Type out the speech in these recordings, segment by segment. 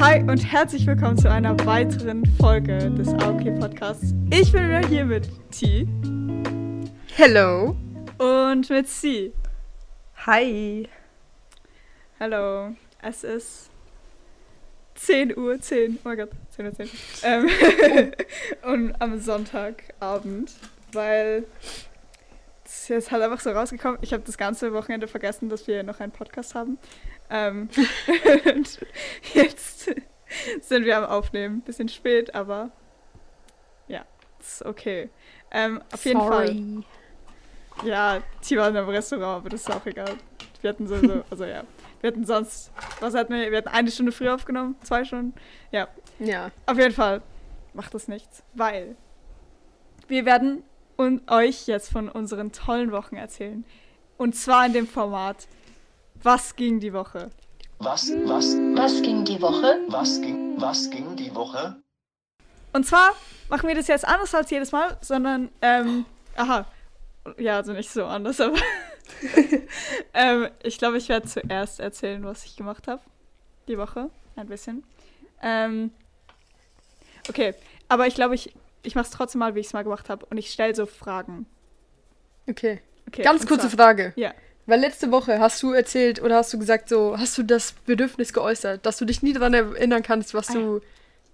Hi und herzlich willkommen zu einer weiteren Folge des AOK Podcasts. Ich bin wieder hier mit T. Hello. Und mit C. Hi. Hallo. Es ist 10 Uhr 10. Oh mein Gott, 10 Uhr 10. Ähm, und am Sonntagabend, weil es ist halt einfach so rausgekommen. Ich habe das ganze Wochenende vergessen, dass wir noch einen Podcast haben. Ähm, und jetzt sind wir am Aufnehmen. Bisschen spät, aber ja, ist okay. Ähm, auf jeden Sorry. Fall. Ja, die waren im Restaurant, aber das ist auch egal. Wir hatten so, so also ja. Wir hatten sonst, was hatten wir? Wir hatten eine Stunde früher aufgenommen, zwei Stunden. Ja, Ja. auf jeden Fall macht das nichts, weil wir werden und euch jetzt von unseren tollen Wochen erzählen. Und zwar in dem Format Was ging die Woche? Was, was, Was ging die Woche? was ging, was ging die Woche? Und zwar machen wir das jetzt anders als jedes Mal, sondern, ähm, aha, ja, also nicht so anders, aber ähm, ich glaube, ich werde zuerst erzählen, was ich gemacht habe. Die Woche, ein bisschen. Ähm, okay, aber ich glaube, ich, ich mache es trotzdem mal, wie ich es mal gemacht habe. Und ich stelle so Fragen. Okay. Okay, Ganz kurze zwar- Frage. Ja. Weil letzte Woche hast du erzählt oder hast du gesagt so, hast du das Bedürfnis geäußert, dass du dich nie daran erinnern kannst, was Ah, du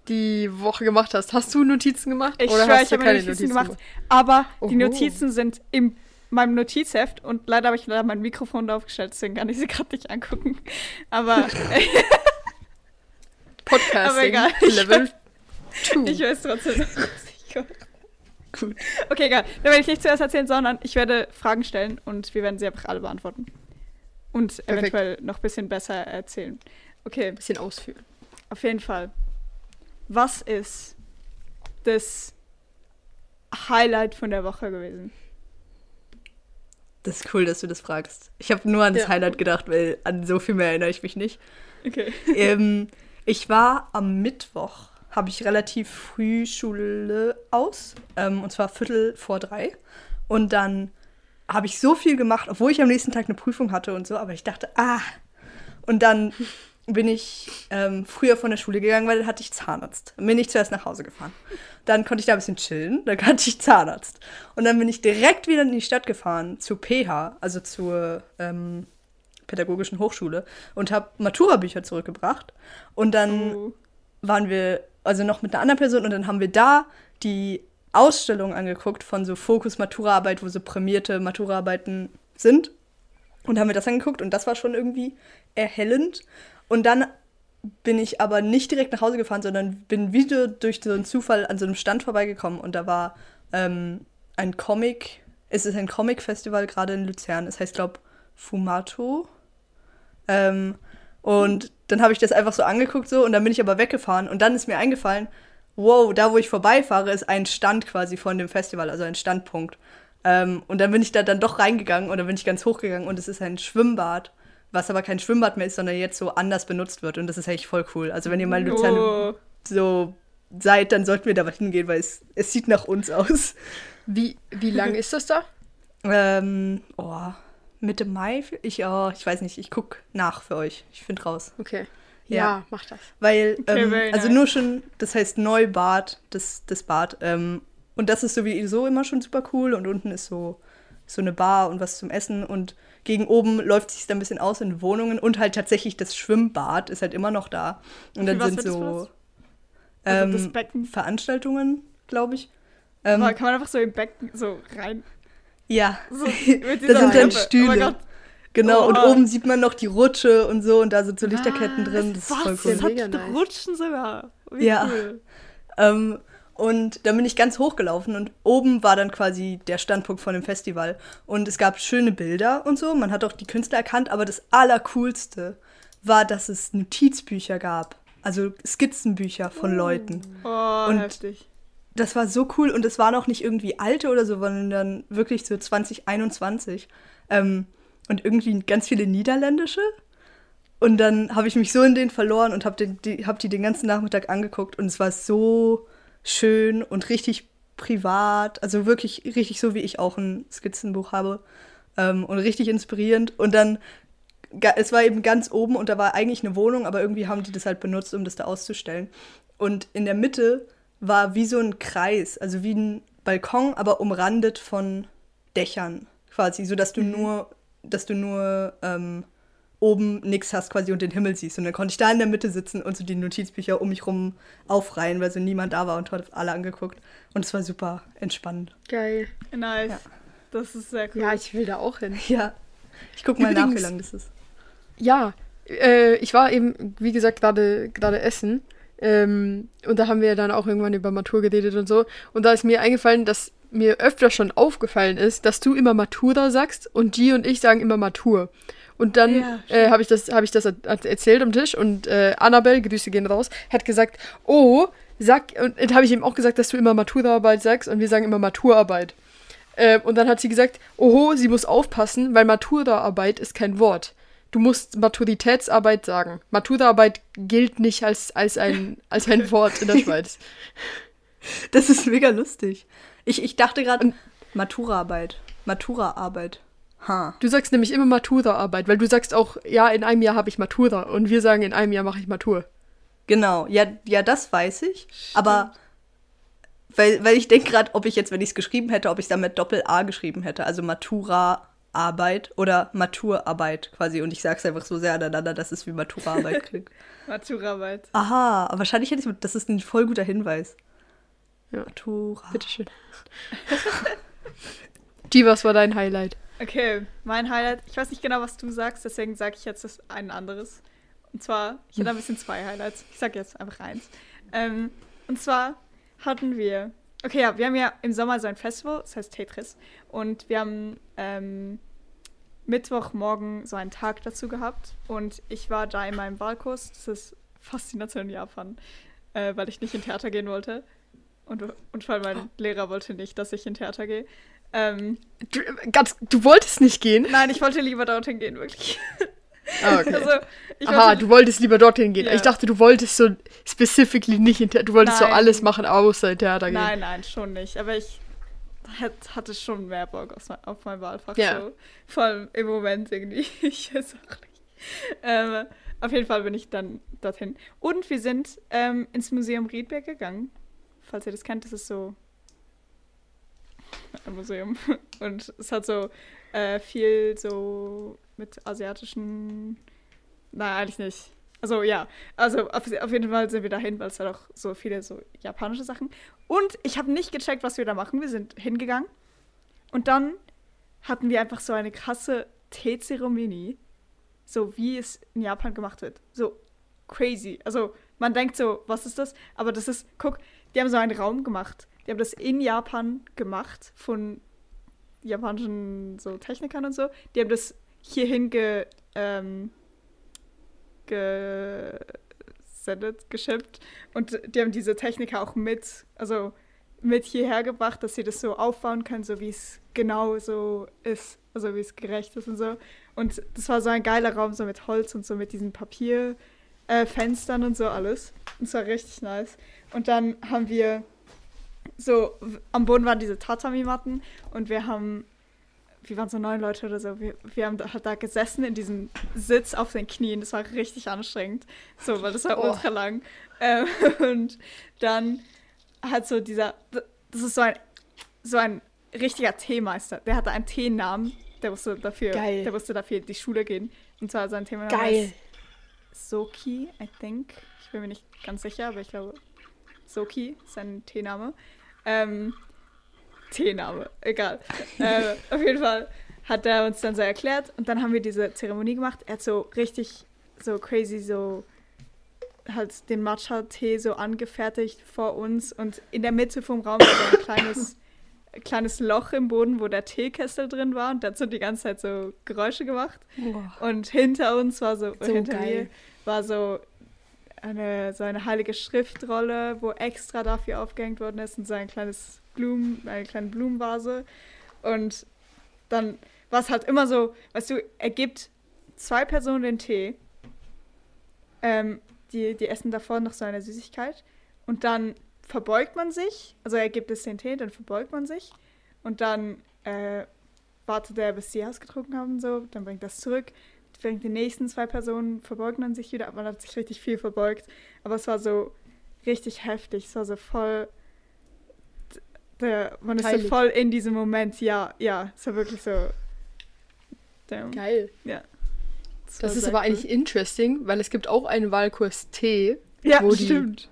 die Woche gemacht hast. Hast du Notizen gemacht? Ich oder schwöre, hast ich du habe keine meine Notizen gemacht, aber die Oho. Notizen sind in meinem Notizheft und leider habe ich leider mein Mikrofon draufgestellt, deswegen kann ich sie gerade nicht angucken. Aber Podcasting aber egal. Level 2. ich weiß trotzdem noch, was Gut. Okay, egal. Dann werde ich nicht zuerst erzählen, sondern ich werde Fragen stellen und wir werden sie einfach alle beantworten. Und eventuell noch ein bisschen besser erzählen. Okay, Bisschen ausführen. auf jeden Fall. Was ist das Highlight von der Woche gewesen? Das ist cool, dass du das fragst. Ich habe nur an das Ja. Highlight gedacht, weil an so viel mehr erinnere ich mich nicht. Okay. ähm, ich war am Mittwoch, habe ich relativ früh Schule aus, ähm, und zwar Viertel vor drei. Und dann habe ich so viel gemacht, obwohl ich am nächsten Tag eine Prüfung hatte und so, aber ich dachte, ah. Und dann bin ich ähm, früher von der Schule gegangen, weil dann hatte ich Zahnarzt. Dann bin ich zuerst nach Hause gefahren. Dann konnte ich da ein bisschen chillen, dann hatte ich Zahnarzt. Und dann bin ich direkt wieder in die Stadt gefahren, zu PH, also zur ähm, Pädagogischen Hochschule, und habe Matura-Bücher zurückgebracht. Und dann Oh. waren wir, also noch mit einer anderen Person, und dann haben wir da die Ausstellung angeguckt von so Fokus Matura-Arbeit, wo so prämierte Matura-Arbeiten sind. Und haben wir das angeguckt und das war schon irgendwie erhellend. Und dann bin ich aber nicht direkt nach Hause gefahren, sondern bin wieder durch so einen Zufall an so einem Stand vorbeigekommen und da war ähm, ein Comic, es ist ein Comic-Festival gerade in Luzern, es heißt, glaube Fumato. Ähm, und dann habe ich das einfach so angeguckt so und dann bin ich aber weggefahren und dann ist mir eingefallen, wow, da wo ich vorbeifahre, ist ein Stand quasi von dem Festival, also ein Standpunkt. Ähm, und dann bin ich da dann doch reingegangen und dann bin ich ganz hochgegangen und es ist ein Schwimmbad, was aber kein Schwimmbad mehr ist, sondern jetzt so anders benutzt wird und das ist echt voll cool. Also wenn ihr mal in Luzern Oh. so seid, dann sollten wir da mal hingehen, weil es, es sieht nach uns aus. Wie, wie lang ist das da? Ähm, oh, Mitte Mai? Ich, oh, ich weiß nicht, ich guck nach für euch. Ich finde raus. Okay. Ja. Ja, mach das. Weil, Okay, ähm, also nice. nur schon, das heißt Neubad, das, das Bad. Ähm, und das ist sowieso immer schon super cool. Und unten ist so, so eine Bar und was zum Essen. Und gegen oben läuft sich dann ein bisschen aus in Wohnungen. Und halt tatsächlich das Schwimmbad ist halt immer noch da. Und dann sind so? Also ähm, das Becken. Veranstaltungen, glaube ich. Ähm, kann man einfach so im Becken so rein. Ja, So, das dieser sind dann. Oh Stühle. Gott. genau. Und Oha. oben sieht man noch die Rutsche und so. Und da sind so Lichterketten Was? drin. Das ist Was? voll Das cool. Ja, hat mega nice. Rutschen sogar. Wie Ja. cool. Ähm, und dann bin ich ganz hochgelaufen und oben war dann quasi der Standpunkt von dem Festival. Und es gab schöne Bilder und so. Man hat auch die Künstler erkannt, aber das Allercoolste war, dass es Notizbücher gab. Also Skizzenbücher von Leuten. Oh, Und- heftig. Das war so cool und es waren auch nicht irgendwie alte oder so, sondern wirklich so 2021. Ähm, und irgendwie ganz viele niederländische. Und dann habe ich mich so in den verloren und habe die, hab die den ganzen Nachmittag angeguckt und es war so schön und richtig privat. Also wirklich richtig so, wie ich auch ein Skizzenbuch habe. Ähm, und richtig inspirierend. Und dann es war eben ganz oben und da war eigentlich eine Wohnung, aber irgendwie haben die das halt benutzt, um das da auszustellen. Und in der Mitte war wie so ein Kreis, also wie ein Balkon, aber umrandet von Dächern quasi, sodass du nur, dass du nur ähm, oben nichts hast quasi und den Himmel siehst. Und dann konnte ich da in der Mitte sitzen und so die Notizbücher um mich rum aufreihen, weil so niemand da war und hat alle angeguckt. Und es war super entspannend. Geil. Nice. Ja. Das ist sehr cool. Ja, ich will da auch hin. Ja. Ich guck mal nach, wie Übrigens- lang das ist. Ja, äh, ich war eben, wie gesagt, gerade gerade essen. Ähm, und da haben wir dann auch irgendwann über Matur geredet und so. Und da ist mir eingefallen, dass mir öfter schon aufgefallen ist, dass du immer Matura sagst und G und ich sagen immer Matur. Und dann Ja, äh, habe ich das, hab ich das er- erzählt am Tisch und äh, Annabelle, Grüße gehen raus, hat gesagt, oh, sag, und dann habe ich ihm auch gesagt, dass du immer Maturaarbeit sagst und wir sagen immer Maturarbeit. Äh, und dann hat sie gesagt, oho, sie muss aufpassen, weil Maturaarbeit ist kein Wort. Du musst Maturitätsarbeit sagen. Maturaarbeit gilt nicht als, als, ein, als ein Wort in der Schweiz. Das ist mega lustig. Ich, ich dachte gerade, Maturaarbeit. Maturaarbeit. Ha. Du sagst nämlich immer Maturaarbeit, weil du sagst auch, ja, in einem Jahr habe ich Matura und wir sagen, in einem Jahr mache ich Matur. Genau. Ja, ja, das weiß ich. Aber weil, weil ich denke gerade, ob ich jetzt, wenn ich es geschrieben hätte, ob ich es dann mit Doppel-A geschrieben hätte. Also Matura-Arbeit oder Maturarbeit quasi. Und ich sage es einfach so sehr aneinander, dass es wie Maturaarbeit klingt. Maturarbeit. Aha, wahrscheinlich hätte ich das ist ein voll guter Hinweis. Ja. Matura. Bitteschön. G, was war dein Highlight? Okay, mein Highlight. Ich weiß nicht genau, was du sagst, deswegen sage ich jetzt das ein anderes. Und zwar, ich hatte ein bisschen zwei Highlights. Ich sage jetzt einfach eins. Ähm, und zwar hatten wir. Okay, ja, wir haben ja im Sommer so ein Festival, das heißt Tetris. Und wir haben ähm, Mittwochmorgen so einen Tag dazu gehabt. Und ich war da in meinem Wahlkurs. Das ist Faszination Japan, äh, weil ich nicht in Theater gehen wollte. Und, und weil mein Lehrer wollte nicht, dass ich in Theater gehe. Ähm, Du, ganz, du wolltest nicht gehen? Nein, ich wollte lieber dorthin gehen, wirklich. Ah, okay. Also, ich Aha, wollte, du wolltest lieber dorthin gehen. Ja. Ich dachte, du wolltest so specifically nicht in Theater. Du wolltest so Nein. alles machen, außer in Theater gehen. Nein, nein, schon nicht. Aber ich hat- hatte schon mehr Bock auf mein, auf mein Wahlfach. Ja. So. Vor allem im Moment irgendwie. Ich weiß auch nicht. Ähm, auf jeden Fall bin ich dann dorthin. Und wir sind ähm, ins Museum Riedberg gegangen. Falls ihr das kennt, das ist so ein Museum. Und es hat so äh, viel so mit asiatischen. Nein, eigentlich nicht. Also ja, also auf, auf jeden Fall sind wir dahin, weil es halt auch so viele so japanische Sachen. Und ich habe nicht gecheckt, was wir da machen. Wir sind hingegangen und dann hatten wir einfach so eine krasse Teezeremonie, so wie es in Japan gemacht wird. So crazy. Also man denkt so, was ist das? Aber das ist, guck, die haben so einen Raum gemacht. Die haben das in Japan gemacht von japanischen so Technikern und so. Die haben das hierhin ge, ähm, gesendet, geschippt. Und die haben diese Techniker auch mit, also mit hierher gebracht, dass sie das so aufbauen können, so wie es genau so ist, also wie es gerecht ist und so. Und das war so ein geiler Raum, so mit Holz und so mit diesen Papierfenstern äh, und so alles. Und es war richtig nice. Und dann haben wir so, am Boden waren diese Tatami-Matten und wir haben, wir waren so neun Leute oder so, wir, wir haben da, da gesessen in diesem Sitz auf den Knien. Das war richtig anstrengend, so, weil das war Oh. ultra lang. Ähm, und dann hat so dieser, das ist so ein, so ein richtiger Teemeister. Der hatte einen Teenamen, der musste dafür, Geil. der musste dafür in die Schule gehen. Und zwar sein Thema Geil. Soki, I think. Ich bin mir nicht ganz sicher, aber ich glaube, Soki ist sein Teename. Ähm, Teename, egal. äh, auf jeden Fall hat er uns dann so erklärt und dann haben wir diese Zeremonie gemacht. Er hat so richtig so crazy so halt den Matcha-Tee so angefertigt vor uns und in der Mitte vom Raum war so ein kleines, kleines Loch im Boden, wo der Teekessel drin war und hat so die ganze Zeit so Geräusche gemacht. Und hinter uns war so, So hinter geil. mir war so eine, so eine heilige Schriftrolle, wo extra dafür aufgehängt worden ist und so ein kleines Blumen, eine kleine Blumenvase. Und dann war es halt immer so, weißt du, er gibt zwei Personen den Tee, ähm, die, die essen davor noch so eine Süßigkeit und dann verbeugt man sich, also er gibt es den Tee, dann verbeugt man sich und dann äh, wartet er, bis sie ausgetrunken haben, so, dann bringt das zurück, während den nächsten zwei Personen verbeugt man sich wieder, aber man hat sich richtig viel verbeugt. Aber es war so richtig heftig. Es war so voll. Der, man ist so Heilig. voll in diesem Moment. Ja, ja, es war wirklich so. Damn. Geil. Ja. Das war ist sehr aber cool. eigentlich interesting, weil es gibt auch einen Wahlkurs Tee, Ja, wo die- stimmt.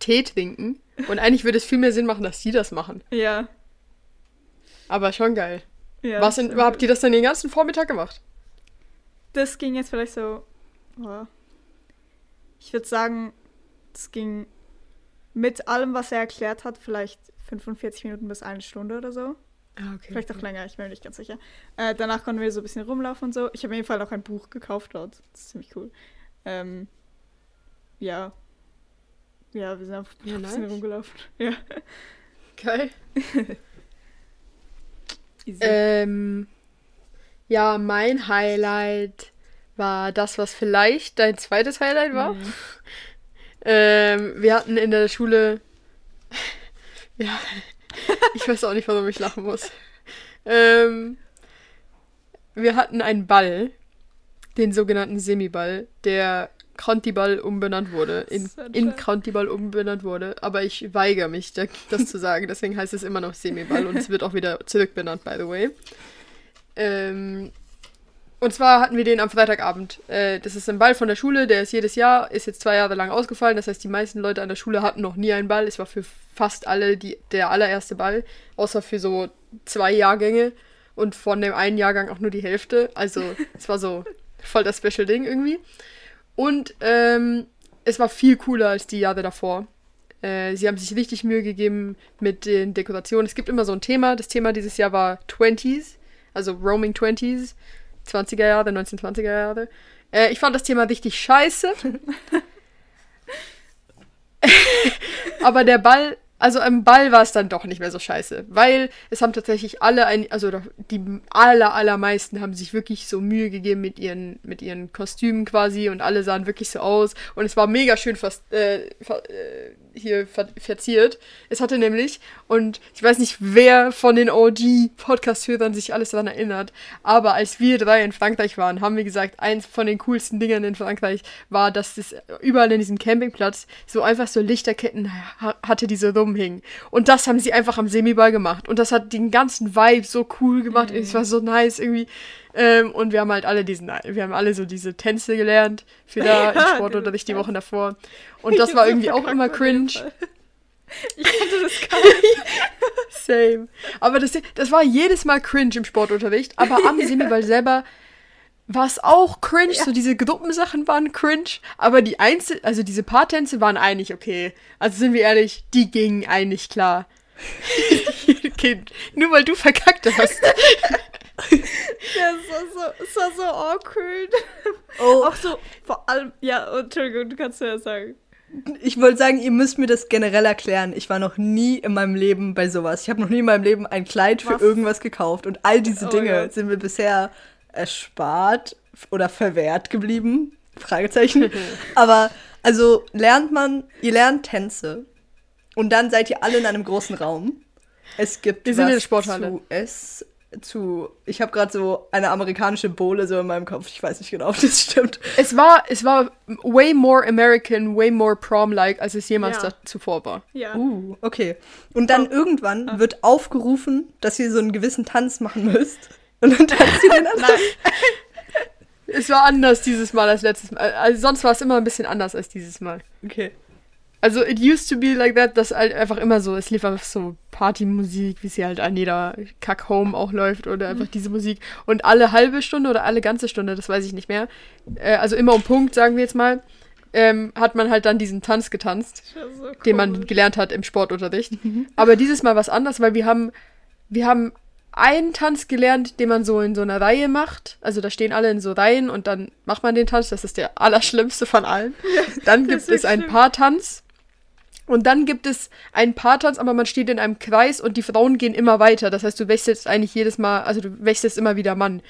Tee trinken. Und eigentlich würde es viel mehr Sinn machen, dass die das machen. Ja. Aber schon geil. ja Was in, habt ihr das dann den ganzen Vormittag gemacht? Das ging jetzt vielleicht so. Oh, ich würde sagen, es ging mit allem, was er erklärt hat, vielleicht 45 Minuten bis eine Stunde oder so. Ah, okay. Vielleicht auch länger, ich bin mir nicht ganz sicher. Äh, danach konnten wir so ein bisschen rumlaufen und so. Ich habe auf jeden Fall noch ein Buch gekauft dort. Das ist ziemlich cool. Ähm, ja. Ja, wir sind einfach Ja, ein bisschen nice. rumgelaufen. Ja. Geil. Ähm, ja, mein Highlight war das, was vielleicht dein zweites Highlight war. Mhm. Ähm, wir hatten in der Schule. Ja. Ich weiß auch nicht, warum ich lachen muss. Ähm, wir hatten einen Ball, den sogenannten Semiball, der Krantiball umbenannt wurde, in, in. Krantiball umbenannt wurde. Aber ich weigere mich, da- das zu sagen. Deswegen heißt es immer noch Semiball und es wird auch wieder zurückbenannt, by the way. Ähm, und zwar hatten wir den am Freitagabend. Äh, das ist ein Ball von der Schule, der ist jedes Jahr, ist jetzt zwei Jahre lang ausgefallen. Das heißt, die meisten Leute an der Schule hatten noch nie einen Ball. Es war für fast alle die, der allererste Ball, außer für so zwei Jahrgänge und von dem einen Jahrgang auch nur die Hälfte. Also es war so voll das Special Ding irgendwie. Und ähm, es war viel cooler als die Jahre davor. Äh, sie haben sich richtig Mühe gegeben mit den Dekorationen. Es gibt immer so ein Thema. Das Thema dieses Jahr war 20s, also Roaming 20s, 20er Jahre, 1920er Jahre. Äh, ich fand das Thema richtig scheiße. Aber der Ball, also am Ball war es dann doch nicht mehr so scheiße, weil es haben tatsächlich alle ein, also die aller, allermeisten haben sich wirklich so Mühe gegeben mit ihren, mit ihren Kostümen quasi und alle sahen wirklich so aus und es war mega schön fast, äh, äh, hier ver verziert. Es hatte nämlich, und ich weiß nicht, wer von den OG-Podcast-Hörern sich alles daran erinnert, aber als wir drei in Frankreich waren, haben wir gesagt, eins von den coolsten Dingern in Frankreich war, dass es überall in diesem Campingplatz so einfach so Lichterketten ha hatte, die so rumhingen. Und das haben sie einfach am Semiball gemacht. Und das hat den ganzen Vibe so cool gemacht. Mhm. Es war so nice irgendwie. Ähm, und wir haben halt alle diesen, wir haben alle so diese Tänze gelernt für da im Ja, Sportunterricht die diese Wochen davor. Und das war irgendwie auch immer cringe. Ich kannte das gar nicht. Same. Aber das, das war jedes Mal cringe im Sportunterricht. Aber am Semiball selber war es auch cringe. So diese Gruppensachen waren cringe. Aber die Einzel-, also diese Paartänze waren eigentlich okay. Also sind wir ehrlich, die gingen eigentlich klar. okay, nur weil du verkackt hast. Ja, es war so, es war so awkward. Oh, Auch so, vor allem, ja, oh, Entschuldigung, du kannst ja sagen. ich wollte sagen, ihr müsst mir das generell erklären. Ich war noch nie in meinem Leben bei sowas. Ich habe noch nie in meinem Leben ein Kleid für Was? irgendwas gekauft. Und all diese Oh Dinge Gott. sind mir bisher erspart oder verwehrt geblieben. Fragezeichen. Aber also lernt man, ihr lernt Tänze. Und dann seid ihr alle in einem großen Raum. Es gibt Wir sind in der was Sporthalle. zu es zu ich habe gerade so eine amerikanische Bohle so in meinem Kopf. Ich weiß nicht genau, ob das stimmt. Es war, es war way more American, way more prom-like, als es jemals Ja. da zuvor war. Ja. Uh, okay. Und dann Oh. irgendwann Ah. wird aufgerufen, dass ihr so einen gewissen Tanz machen müsst. Und dann tanzt ihr den Nein, Es war anders dieses Mal als letztes Mal. Also sonst war es immer ein bisschen anders als dieses Mal. Okay. Also it used to be like that, dass halt einfach immer so, es lief einfach so Partymusik, wie sie halt an jeder Kack-Home auch läuft oder einfach diese Musik. Und alle halbe Stunde oder alle ganze Stunde, das weiß ich nicht mehr, äh, also immer um Punkt, sagen wir jetzt mal, ähm, hat man halt dann diesen Tanz getanzt, so den man gelernt hat im Sportunterricht. Aber dieses Mal was anders, weil wir haben, wir haben einen Tanz gelernt, den man so in so einer Reihe macht. Also da stehen alle in so Reihen und dann macht man den Tanz. Das ist der allerschlimmste von allen. Dann das gibt es einen schlimm. Paartanz. Und dann gibt es einen Paartanz, aber man steht in einem Kreis und die Frauen gehen immer weiter. Das heißt, du wechselst eigentlich jedes Mal, also du wechselst immer wieder Mann.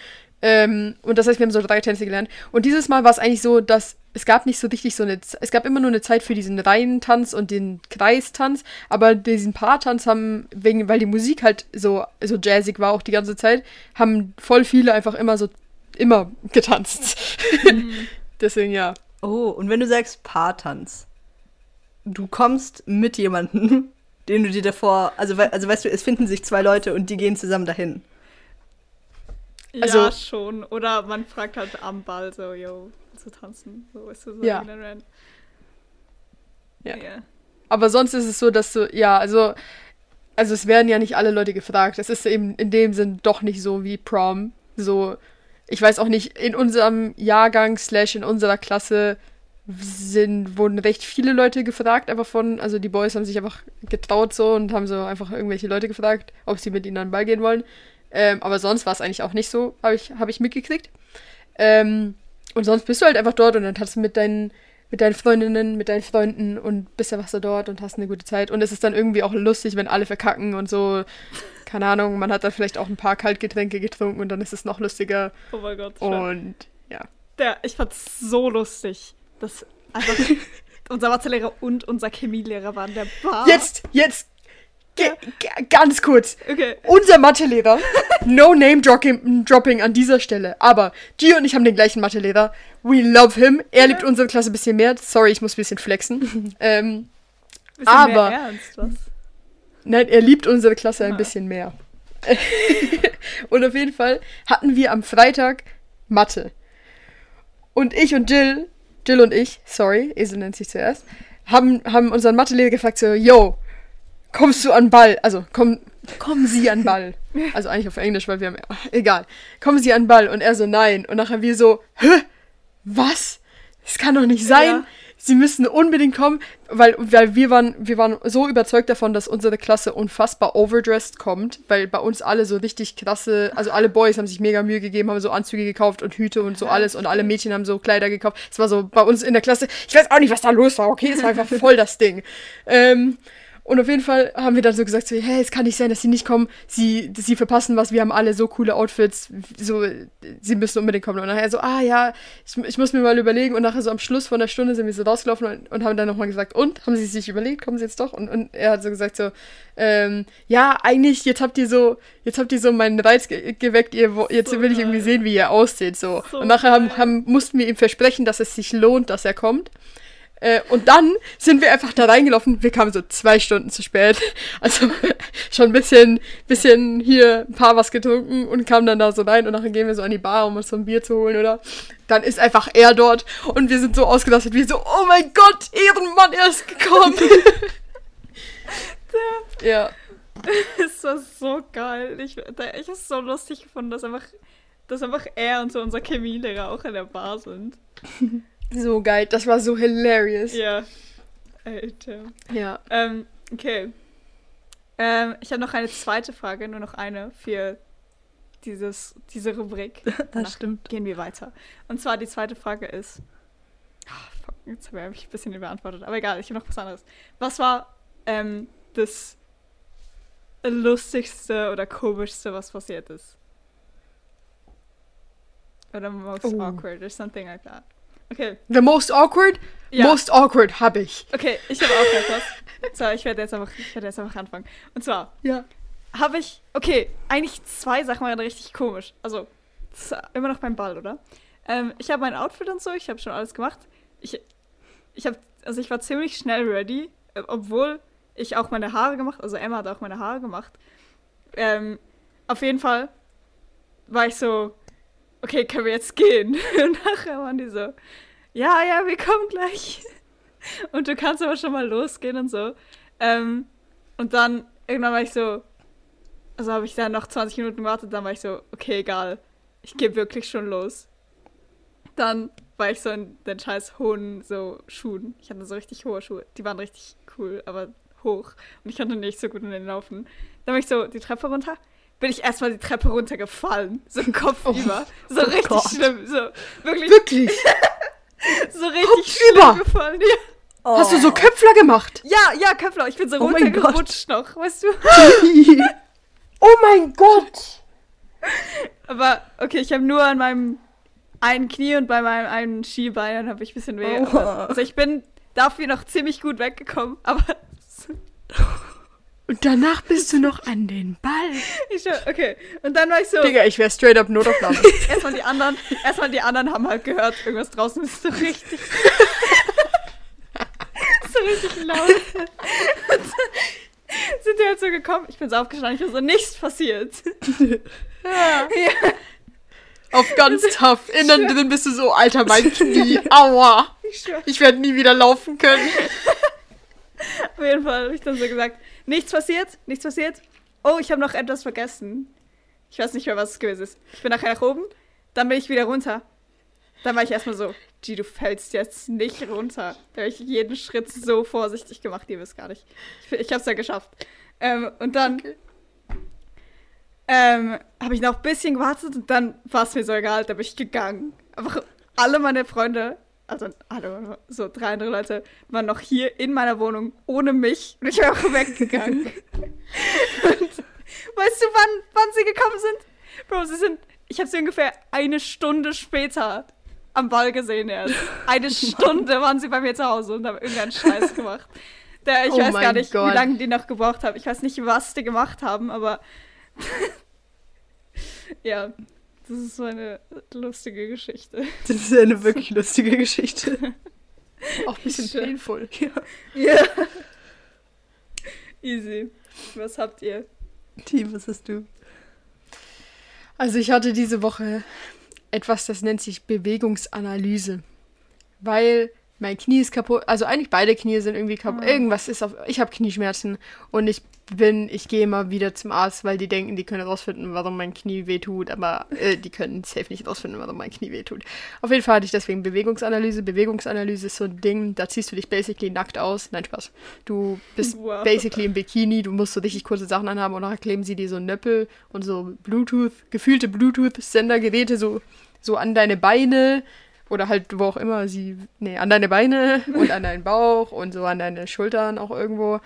Ähm, und das heißt, wir haben so drei Tänze gelernt. Und dieses Mal war es eigentlich so, dass es gab nicht so richtig so eine, es gab immer nur eine Zeit für diesen Reihentanz und den Kreistanz, aber diesen Paartanz haben, wegen, weil die Musik halt so, so jazzig war auch die ganze Zeit, haben voll viele einfach immer so immer getanzt. Deswegen ja. Oh, und wenn du sagst Paartanz, du kommst mit jemandem, den du dir davor, also, also weißt du, es finden sich zwei Leute und die gehen zusammen dahin. Also- ja, schon. Oder man fragt halt am Ball so, yo, zu tanzen. So ist so Ja. Rennen. Ja. Ja. Aber sonst ist es so, dass du, ja, also, also es werden ja nicht alle Leute gefragt. Es ist eben in dem Sinn doch nicht so wie Prom. So, ich weiß auch nicht, in unserem Jahrgang slash in unserer Klasse sind, wurden recht viele Leute gefragt, aber von, also die Boys haben sich einfach getraut so und haben so einfach irgendwelche Leute gefragt, ob sie mit ihnen an den Ball gehen wollen. Ähm, aber sonst war es eigentlich auch nicht so, habe ich, hab ich mitgekriegt. Ähm, und sonst bist du halt einfach dort und dann tanzt du mit deinen, mit deinen Freundinnen, mit deinen Freunden und bist einfach so dort und hast eine gute Zeit. Und es ist dann irgendwie auch lustig, wenn alle verkacken und so. Keine Ahnung, man hat dann vielleicht auch ein paar Kaltgetränke getrunken und dann ist es noch lustiger. Oh mein Gott. Und ja. Der, ich fand's so lustig, dass einfach unser Mathelehrer und unser Chemielehrer waren der Bar. Jetzt, jetzt, ge- ganz kurz. Okay. Unser Mathelehrer, no name dropping, dropping an dieser Stelle, aber Gio und ich haben den gleichen Mathelehrer. We love him. Er liebt unsere Klasse ein bisschen mehr. Sorry, ich muss ein bisschen flexen. ähm, Bisschen Aber- ernst, was? Nein, er liebt unsere Klasse ein Ah. bisschen mehr. und auf jeden Fall hatten wir am Freitag Mathe. Und ich und Jill, Jill und ich, sorry, Esel nennt sich zuerst, haben, haben unseren Mathelehrer gefragt, so, yo, kommst du an Ball? Also, komm, kommen Sie an Ball. Also eigentlich auf Englisch, weil wir haben, egal. Kommen Sie an Ball? Und er so, nein. Und nachher wir so, hä? Was? Das kann doch nicht sein. Ja. Sie müssen unbedingt kommen, weil, weil wir, waren, wir waren so überzeugt davon, dass unsere Klasse unfassbar overdressed kommt, weil bei uns alle so richtig krasse, also alle Boys haben sich mega Mühe gegeben, haben so Anzüge gekauft und Hüte und so alles und alle Mädchen haben so Kleider gekauft. Es war so bei uns in der Klasse, ich weiß auch nicht, was da los war, okay, es war einfach voll das Ding. Ähm, und auf jeden Fall haben wir dann so gesagt, so, hey, es kann nicht sein, dass sie nicht kommen. Sie, sie verpassen was. Wir haben alle so coole Outfits. So, sie müssen unbedingt kommen. Und nachher so, ah ja, ich, ich muss mir mal überlegen. Und nachher so am Schluss von der Stunde sind wir so rausgelaufen und, und haben dann nochmal gesagt, und? Haben sie sich überlegt? Kommen sie jetzt doch? Und, und er hat so gesagt so, ähm, ja, eigentlich, jetzt habt ihr so, jetzt habt ihr so meinen Reiz ge geweckt. Ihr, jetzt So will ich irgendwie sehen, wie ihr aussieht. So. So und nachher haben, haben, mussten wir ihm versprechen, dass es sich lohnt, dass er kommt. Äh, und dann sind wir einfach da reingelaufen. Wir kamen so zwei Stunden zu spät. Also schon ein bisschen, bisschen hier ein paar was getrunken und kamen dann da so rein. Und nachher gehen wir so an die Bar, um uns so ein Bier zu holen, oder? Dann ist einfach er dort und wir sind so ausgelastet, wie so, oh mein Gott, Ehrenmann, er ist gekommen. ja. Das war so geil. Ich, ich hab's so lustig gefunden, dass einfach, dass einfach er und so unser Chemielehrer auch in der Bar sind. So geil, das war so hilarious. Ja. Alter. Ja. Ähm, okay. Ähm, ich habe noch eine zweite Frage, nur noch eine für dieses, diese Rubrik. Danach stimmt. Gehen wir weiter. Und zwar die zweite Frage ist. Ah, fuck, jetzt habe ich ein bisschen überantwortet. Aber egal, ich habe noch was anderes. Was war ähm, das lustigste oder komischste, was passiert ist? Oder most Oh. awkward or something like that. Okay. The most awkward? Ja. Most awkward hab ich. Okay, ich habe auch etwas. So, ich werde jetzt einfach, ich werde jetzt einfach anfangen. Und zwar Ja. habe ich, okay, eigentlich zwei Sachen waren richtig komisch. Also immer noch beim Ball, oder? Ähm, ich habe mein Outfit und so, ich habe schon alles gemacht. Ich, ich habe, also ich war ziemlich schnell ready, äh, obwohl ich auch meine Haare gemacht, also Emma hat auch meine Haare gemacht. Ähm, auf jeden Fall war ich so, okay, können wir jetzt gehen? Und nachher waren die so, ja, ja, wir kommen gleich. Und du kannst aber schon mal losgehen und so. Ähm, und dann irgendwann war ich so, also habe ich dann noch 20 Minuten gewartet, dann war ich so, okay, egal, ich gehe wirklich schon los. Dann war ich so in den scheiß hohen so Schuhen. Ich hatte so richtig hohe Schuhe. Die waren richtig cool, aber hoch. Und ich konnte nicht so gut in den laufen. Dann bin ich so die Treppe runter. Bin ich erstmal die Treppe runtergefallen. So kopfüber. so richtig Gott. schlimm. So wirklich, Wirklich? so richtig schlimm gefallen. Ja. Hast du so Köpfler gemacht? Ja, ja, Köpfler, ich bin so Oh runtergerutscht noch, weißt du? Oh mein Gott! Aber okay, ich habe nur an meinem einen Knie und bei meinem einen Skibein habe ich ein bisschen weh. Oh. Aber, also ich bin dafür noch ziemlich gut weggekommen, aber Und danach bist du noch an den Ball. Ich schwör, okay. Und dann war ich so, Digga, ich wäre straight up Notaufnahme. erstmal die anderen, erstmal die anderen haben halt gehört, irgendwas draußen ist so richtig. so richtig laut. Und dann sind die halt so gekommen. Ich bin so aufgestanden, ich war so, nichts passiert. ja. Auf ganz tough. Innen drin bist du so, Alter, mein Knie. Aua. Ich. Ich werde nie wieder laufen können. Auf jeden Fall habe ich dann so gesagt, nichts passiert, nichts passiert. Oh, ich habe noch etwas vergessen. Ich weiß nicht mehr, was es gewesen ist. Ich bin nachher nach oben, dann bin ich wieder runter. Dann war ich erstmal so, G, du fällst jetzt nicht runter. Da habe ich jeden Schritt so vorsichtig gemacht, ihr wisst gar nicht. Ich, ich habe es ja geschafft. Ähm, und dann ähm, habe ich noch ein bisschen gewartet und dann war es mir so egal, da bin ich gegangen. Einfach alle meine Freunde, also alle, so drei andere Leute, waren noch hier in meiner Wohnung ohne mich und ich bin einfach weggegangen. und weißt du, wann, wann sie gekommen sind? Bro, sie sind, ich habe sie ungefähr eine Stunde später am Ball gesehen erst. Eine Stunde waren sie bei mir zu Hause und haben irgendeinen Scheiß gemacht. Der, ich Oh weiß gar nicht, Gott. wie lange die noch gebraucht haben. Ich weiß nicht, was die gemacht haben, aber ja, das ist so eine lustige Geschichte. Das ist eine wirklich lustige Geschichte. Auch ein bisschen Schön. painful. Ja. Easy. Was habt ihr? Team, was hast du? Also ich hatte diese Woche etwas, das nennt sich Bewegungsanalyse. Weil mein Knie ist kaputt. Also eigentlich beide Knie sind irgendwie kaputt. Irgendwas ist auf. Ich habe Knieschmerzen und ich bin, ich gehe immer wieder zum Arzt, weil die denken, die können rausfinden, warum mein Knie wehtut, aber äh, die können safe nicht rausfinden, warum mein Knie wehtut. Auf jeden Fall hatte ich deswegen Bewegungsanalyse. Bewegungsanalyse ist so ein Ding, da ziehst du dich basically nackt aus. Nein, Spaß. Du bist Wow. basically im Bikini, du musst so richtig kurze Sachen anhaben und nachher kleben sie dir so Nöppel und so Bluetooth, gefühlte Bluetooth-Sendergeräte so, so an deine Beine oder halt wo auch immer sie, nee, an deine Beine und an deinen Bauch und so an deine Schultern auch irgendwo.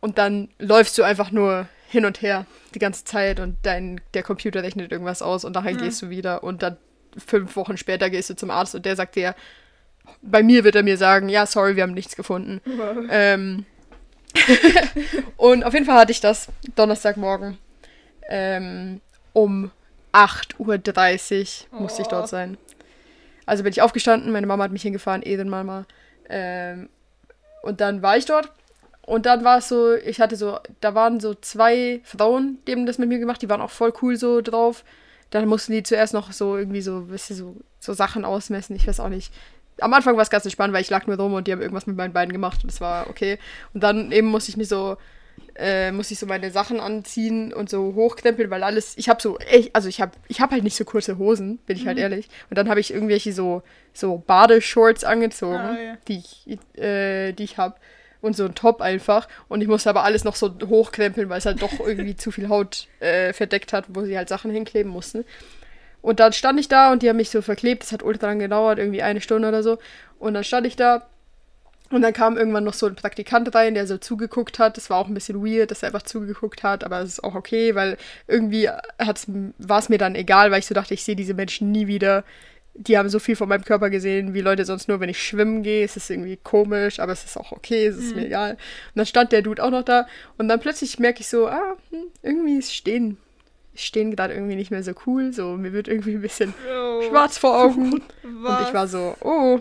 Und dann läufst du einfach nur hin und her die ganze Zeit und dein, der Computer rechnet irgendwas aus und nachher gehst du wieder und dann fünf Wochen später gehst du zum Arzt und der sagt dir, bei mir wird er mir sagen, ja, sorry, wir haben nichts gefunden. Wow. Ähm, und auf jeden Fall hatte ich das Donnerstagmorgen ähm, um 8.30 Uhr musste ich Oh. dort sein. Also bin ich aufgestanden, meine Mama hat mich hingefahren, Ehrenmama. Ähm, und dann war ich dort. Und dann war es so, ich hatte so, da waren so zwei Frauen, die haben das mit mir gemacht, die waren auch voll cool so drauf. Dann mussten die zuerst noch so irgendwie so, wisst ihr, so, so Sachen ausmessen, ich weiß auch nicht. Am Anfang war es ganz entspannt, weil ich lag nur rum und die haben irgendwas mit meinen Beinen gemacht und das war okay. Und dann eben musste ich mir so, äh, musste ich so meine Sachen anziehen und so hochkrempeln, weil alles, ich habe so, echt, also ich habe ich hab halt nicht so kurze Hosen, bin ich halt ehrlich. Und dann habe ich irgendwelche so, so Badeshorts angezogen, Ah, ja. die ich, äh, die ich habe. Und so ein Top einfach. Und ich musste aber alles noch so hochkrempeln, weil es halt doch irgendwie zu viel Haut äh, verdeckt hat, wo sie halt Sachen hinkleben mussten. Und dann stand ich da und die haben mich so verklebt. Das hat ultra lang gedauert, irgendwie eine Stunde oder so. Und dann stand ich da und dann kam irgendwann noch so ein Praktikant rein, der so zugeguckt hat. Das war auch ein bisschen weird, dass er einfach zugeguckt hat, aber es ist auch okay, weil irgendwie war es mir dann egal, weil ich so dachte, ich sehe diese Menschen nie wieder. Die haben so viel von meinem Körper gesehen, wie Leute sonst nur, wenn ich schwimmen gehe. Es ist irgendwie komisch, aber es ist auch okay, es ist mir egal. Und dann stand der Dude auch noch da und dann plötzlich merke ich so, ah, hm, irgendwie ist stehen, stehen gerade irgendwie nicht mehr so cool. So, mir wird irgendwie ein bisschen Oh, schwarz vor Augen. Und was? ich war so, oh,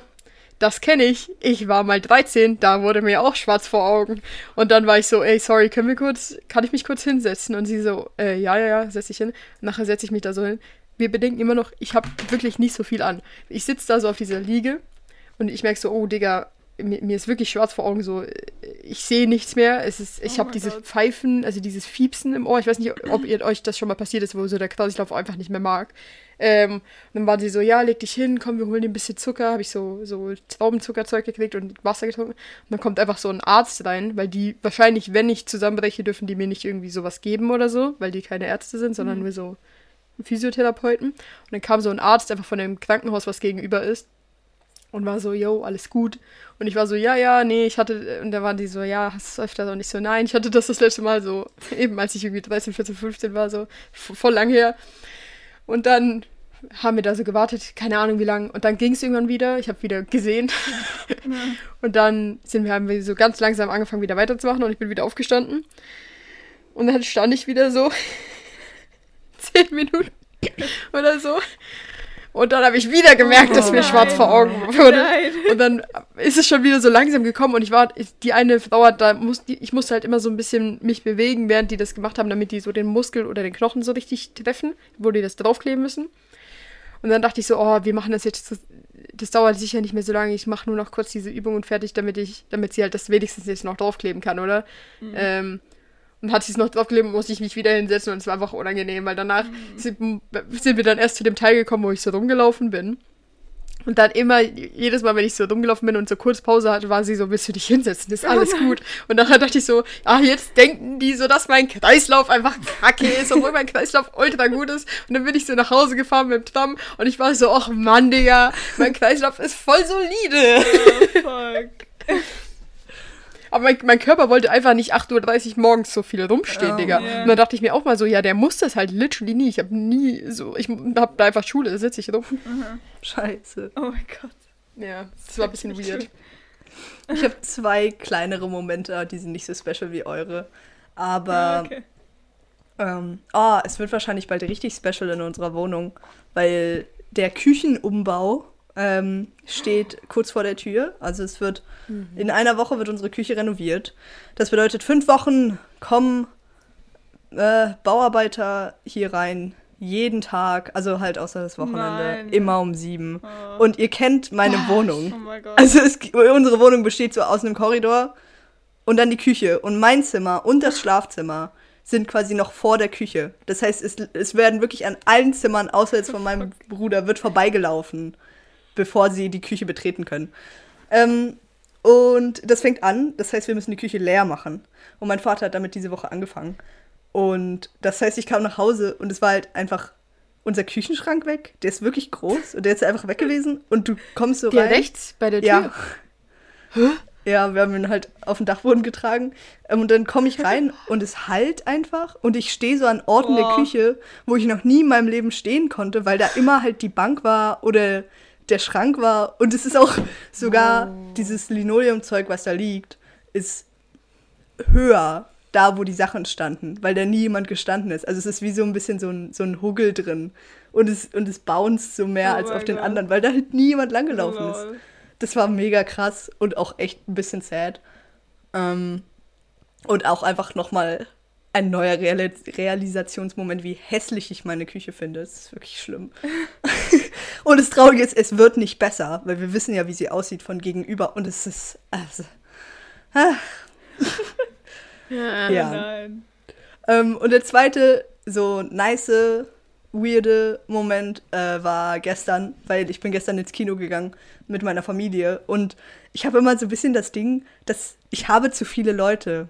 das kenne ich. Ich war mal 13, da wurde mir auch schwarz vor Augen. Und dann war ich so, ey, sorry, können wir kurz, kann ich mich kurz hinsetzen? Und sie so, äh, ja, ja, ja, setz dich hin. Nachher setze ich mich da so hin. Wir bedenken immer noch, ich habe wirklich nicht so viel an. Ich sitze da so auf dieser Liege und ich merke so, oh, Digga, mir, mir ist wirklich schwarz vor Augen so, äh, ich sehe nichts mehr. Es ist, ich Oh habe diese Gott. Pfeifen, also dieses Fiepsen im Ohr. Ich weiß nicht, ob ihr, euch das schon mal passiert ist, wo so der Kreislauf einfach nicht mehr mag. Ähm, und dann waren sie so, ja, leg dich hin, komm, wir holen dir ein bisschen Zucker. Habe ich so, so Traubenzuckerzeug gekriegt und Wasser getrunken. Und dann kommt einfach so ein Arzt rein, weil die wahrscheinlich, wenn ich zusammenbreche, dürfen die mir nicht irgendwie sowas geben oder so, weil die keine Ärzte sind, sondern nur so Physiotherapeuten. Und dann kam so ein Arzt einfach von dem Krankenhaus, was gegenüber ist. Und war so, yo, alles gut. Und ich war so, ja, ja, nee, ich hatte, und da waren die so, ja, hast du es öfter? Und ich so, nein, ich hatte das das letzte Mal so, eben als ich irgendwie 13, 14, 15 war, so voll lang her. Und dann haben wir da so gewartet, keine Ahnung wie lang. Und dann ging es irgendwann wieder, ich habe wieder gesehen. und dann sind wir, haben wir so ganz langsam angefangen, wieder weiterzumachen und ich bin wieder aufgestanden. Und dann stand ich wieder so zehn Minuten oder so. Und dann habe ich wieder gemerkt, dass mir Oh schwarz nein. vor Augen wurde. Nein. Und dann ist es schon wieder so langsam gekommen und ich war, ich, die eine hat da, muss, die, ich musste halt immer so ein bisschen mich bewegen, während die das gemacht haben, damit die so den Muskel oder den Knochen so richtig treffen, wo die das draufkleben müssen. Und dann dachte ich so, oh, wir machen das jetzt, das dauert sicher nicht mehr so lange, ich mache nur noch kurz diese Übung und fertig, damit ich, damit sie halt das wenigstens jetzt noch draufkleben kann, oder? Ähm, und hat sie es noch draufgeklebt, musste ich mich wieder hinsetzen und es war einfach unangenehm, weil danach sind, sind wir dann erst zu dem Teil gekommen, wo ich so rumgelaufen bin. Und dann immer, jedes Mal, wenn ich so rumgelaufen bin und so kurz Pause hatte, war sie so, willst du dich hinsetzen? Ist alles gut. Und nachher dachte ich so, ah, jetzt denken die so, dass mein Kreislauf einfach kacke ist, obwohl mein Kreislauf ultra gut ist. Und dann bin ich so nach Hause gefahren mit dem Tram und ich war so, ach Mann, Digga, mein Kreislauf ist voll solide. Oh, fuck. Aber mein, mein Körper wollte einfach nicht 8.30 Uhr morgens so viel rumstehen, Oh. Digga. Ja. Und dann dachte ich mir auch mal so, ja, der muss das halt literally nie. Ich habe nie so, ich habe da einfach Schule, da sitze ich rum. Scheiße. Oh mein Gott. Ja, das war ein bisschen weird. Ich habe zwei kleinere Momente, die sind nicht so special wie eure. Aber Ah, okay. Ähm, ah, es wird wahrscheinlich bald richtig special in unserer Wohnung, weil der Küchenumbau ähm, steht kurz vor der Tür. Also es wird in einer Woche wird unsere Küche renoviert. Das bedeutet, fünf Wochen kommen äh, Bauarbeiter hier rein. Jeden Tag, also halt außer das Wochenende, Nein. immer um sieben. Oh. Und ihr kennt meine Wohnung. Oh mein Gott. Also es, unsere Wohnung besteht so aus einem Korridor und dann die Küche. Und mein Zimmer und das Schlafzimmer sind quasi noch vor der Küche. Das heißt, es, es werden wirklich an allen Zimmern, außer jetzt von meinem Bruder, wird vorbeigelaufen, bevor sie die Küche betreten können. Ähm, und das fängt an, das heißt, wir müssen die Küche leer machen. Und mein Vater hat damit diese Woche angefangen. Und das heißt, ich kam nach Hause und es war halt einfach unser Küchenschrank weg. Der ist wirklich groß und der ist einfach weg gewesen. Und du kommst so Der rein. rechts bei der Tür. Ja. Ja, wir haben ihn halt auf den Dachboden getragen. Ähm, Und dann komme ich rein und es halt einfach. Und ich stehe so an Orten der Boah. Küche, wo ich noch nie in meinem Leben stehen konnte, weil da immer halt die Bank war oder der Schrank war. Und es ist auch sogar dieses Linoleumzeug, was da liegt, ist höher da, wo die Sachen standen, weil da nie jemand gestanden ist. Also es ist wie so ein bisschen so ein, so ein Huggel drin. Und es, und es bounced so mehr Oh als auf den Gott. anderen, weil da halt nie jemand langgelaufen ist. Lol. Das war mega krass und auch echt ein bisschen sad. Ähm, und auch einfach nochmal ein neuer Reali Realisationsmoment, wie hässlich ich meine Küche finde. Es ist wirklich schlimm. und das Traurige ist, es wird nicht besser, weil wir wissen ja, wie sie aussieht von gegenüber. Und es ist. Also, Ja. Ja. Nein. Ähm, und der zweite, so nice, weirde Moment äh, war gestern, weil ich bin gestern ins Kino gegangen mit meiner Familie und ich habe immer so ein bisschen das Ding, dass ich habe zu viele Leute,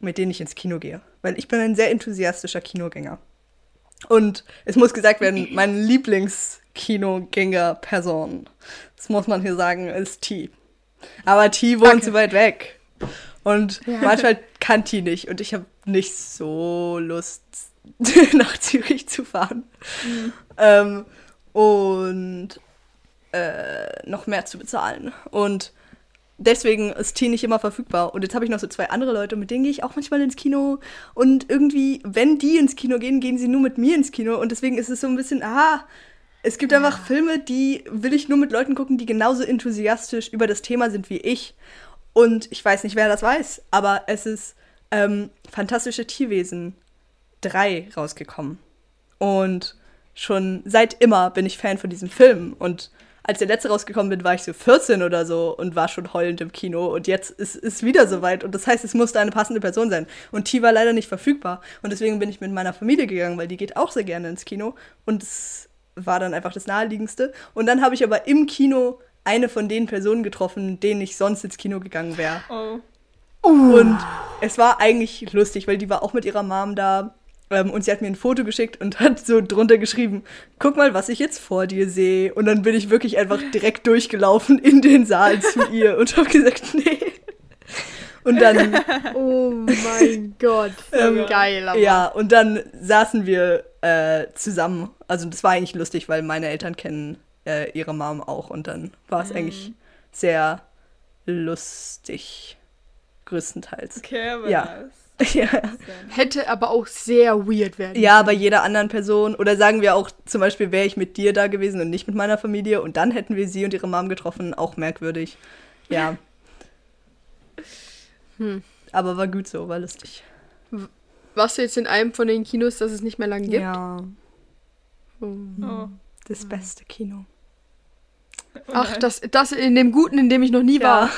mit denen ich ins Kino gehe, weil ich bin ein sehr enthusiastischer Kinogänger. Und es muss gesagt werden, meine Lieblingskinogänger-Person, das muss man hier sagen, ist T. Aber T wohnt Danke. zu weit weg. Und Ja. manchmal kann T nicht. Und ich habe nicht so Lust, nach Zürich zu fahren. Ähm, und äh, noch mehr zu bezahlen. Und deswegen ist T nicht immer verfügbar. Und jetzt habe ich noch so zwei andere Leute, mit denen gehe ich auch manchmal ins Kino. Und irgendwie, wenn die ins Kino gehen, gehen sie nur mit mir ins Kino. Und deswegen ist es so ein bisschen, ah, es gibt einfach Filme, die will ich nur mit Leuten gucken, die genauso enthusiastisch über das Thema sind wie ich. Und ich weiß nicht, wer das weiß, aber es ist ähm, Fantastische Tierwesen 3 rausgekommen. Und schon seit immer bin ich Fan von diesem Film. Und als der letzte rausgekommen bin, war ich so 14 oder so und war schon heulend im Kino. Und jetzt ist es wieder soweit. Und das heißt, es musste eine passende Person sein. Und T war leider nicht verfügbar. Und deswegen bin ich mit meiner Familie gegangen, weil die geht auch sehr gerne ins Kino. Und es war dann einfach das Naheliegendste. Und dann habe ich aber im Kino eine von den Personen getroffen, denen ich sonst ins Kino gegangen wäre. Oh. Und es war eigentlich lustig, weil die war auch mit ihrer Mom da. Ähm, und sie hat mir ein Foto geschickt und hat so drunter geschrieben, guck mal, was ich jetzt vor dir sehe. Und dann bin ich wirklich einfach direkt durchgelaufen in den Saal zu ihr und habe gesagt, nee. Und dann, Oh mein Gott. Ähm, geil, aber. ja, und dann saßen wir äh, zusammen. Also das war eigentlich lustig, weil meine Eltern kennen äh, ihre Mom auch. Und dann war es eigentlich sehr lustig. Größtenteils. Okay, aber Ja. nice. ja. Hätte aber auch sehr weird werden. ja, bei jeder anderen Person. Oder sagen wir auch, zum Beispiel wäre ich mit dir da gewesen und nicht mit meiner Familie und dann hätten wir sie und ihre Mom getroffen. Auch merkwürdig. Ja. Hm. Aber war gut so, war lustig. Warst du jetzt in einem von den Kinos, das es nicht mehr lange gibt? Ja, Oh. Oh. das beste Kino. Ach, das, das in dem Guten, in dem ich noch nie war. Ja.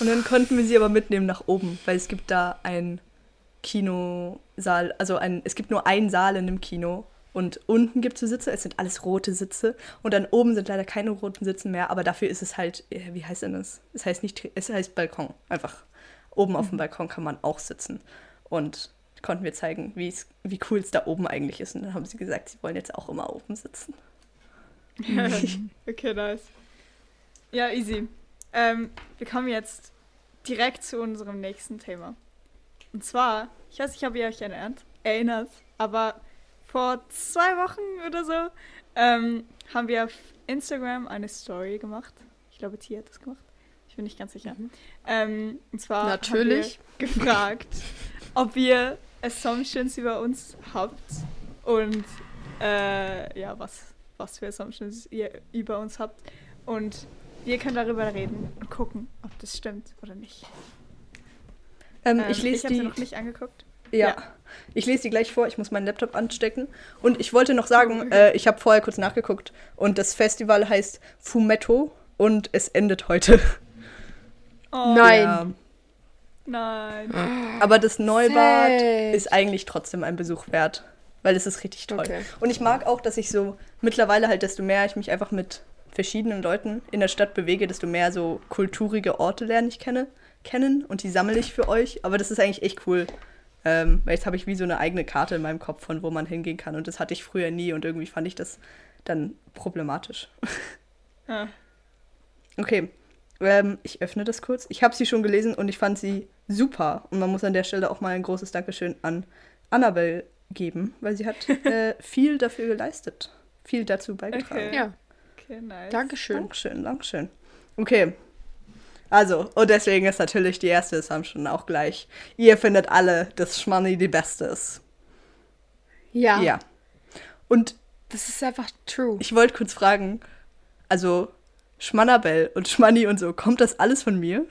Und dann konnten wir sie aber mitnehmen nach oben, weil es gibt da ein Kinosaal, also ein, es gibt nur einen Saal in dem Kino und unten gibt es so Sitze, es sind alles rote Sitze und dann oben sind leider keine roten Sitze mehr, aber dafür ist es halt, äh, wie heißt denn das? Es heißt nicht, es heißt Balkon, einfach. Oben auf dem Balkon kann man auch sitzen und konnten wir zeigen, wie cool es da oben eigentlich ist und dann haben sie gesagt, sie wollen jetzt auch immer oben sitzen. okay, nice. Ja, easy. Ähm, wir kommen jetzt direkt zu unserem nächsten Thema. Und zwar, ich weiß nicht, ob ihr euch erinnert, erinnert aber vor zwei Wochen oder so ähm, haben wir auf Instagram eine Story gemacht. Ich glaube, Tia hat das gemacht. Ich bin nicht ganz sicher. Ähm, und zwar Natürlich. haben wir gefragt, ob ihr Assumptions über uns habt und äh, ja, was, was für Assumptions ihr über uns habt. Und wir können darüber reden und gucken, ob das stimmt oder nicht. Ähm, Ähm, ich lese habe sie die noch nicht angeguckt. Ja. Ja. Ich lese die gleich vor, ich muss meinen Laptop anstecken. Und ich wollte noch sagen, Okay. äh, ich habe vorher kurz nachgeguckt und das Festival heißt Fumetto und es endet heute. Oh, Nein. Ja. Nein. Aber das Neubad Sad. ist eigentlich trotzdem ein Besuch wert, weil es ist richtig toll. Okay. Und ich mag auch, dass ich so mittlerweile halt, desto mehr ich mich einfach mit verschiedenen Leuten in der Stadt bewege, desto mehr so kulturige Orte lerne ich kenne, kennen und die sammle ich für euch. Aber das ist eigentlich echt cool. Ähm, weil jetzt habe ich wie so eine eigene Karte in meinem Kopf, von wo man hingehen kann. Und das hatte ich früher nie und irgendwie fand ich das dann problematisch. Ah. Okay, ähm, ich öffne das kurz. Ich habe sie schon gelesen und ich fand sie super. Und man muss an der Stelle auch mal ein großes Dankeschön an Annabelle geben, weil sie hat äh, viel dafür geleistet. Viel dazu beigetragen. Okay. Ja, Okay, nice. Dankeschön. Dankeschön, Dankeschön. Okay. Also, und deswegen ist natürlich die erste Assumption auch gleich. Ihr findet alle, dass Schmanni die Beste ist. Ja, Ja. Und das ist einfach true. ich wollte kurz fragen, also Schmannabell und Schmanni und so, kommt das alles von mir?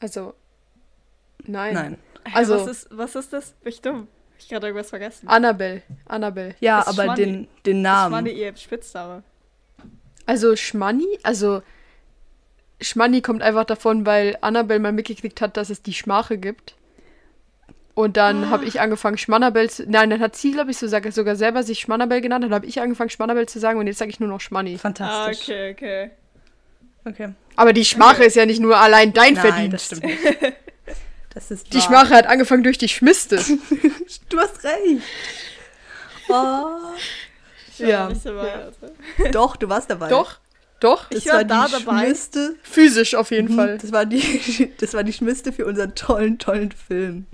Also, nein. Nein. Also- was, ist, was ist das? Bin ich dumm? Hab ich gerade irgendwas vergessen? Annabelle. Annabelle. Ja, Ist aber Schmanni. den, den Namen. die ihr Spitzname. Also Schmanni, also Schmanni kommt einfach davon, weil Annabelle mal mitgekriegt hat, dass es die Schmache gibt. Und dann habe ich angefangen, Schmannabel zu. Nein, dann hat sie, glaube ich, so, sogar selber sich Schmannabel genannt. Dann habe ich angefangen, Schmannabel zu sagen und jetzt sage ich nur noch Schmanni. Ah, Fantastisch. okay, okay. okay. Aber die Schmache Okay. ist ja nicht nur allein dein Nein, Verdienst. das stimmt nicht. Das ist Die wahr. Schmache hat angefangen durch die Schmiste. Du hast recht. Oh. Ich war Ja. nicht dabei. Also. Doch, du warst dabei. Doch, doch. Das Ich war war da die dabei. Schmiste. Physisch auf jeden Mhm, Fall. Das war die, das war die Schmiste für unseren tollen, tollen Film.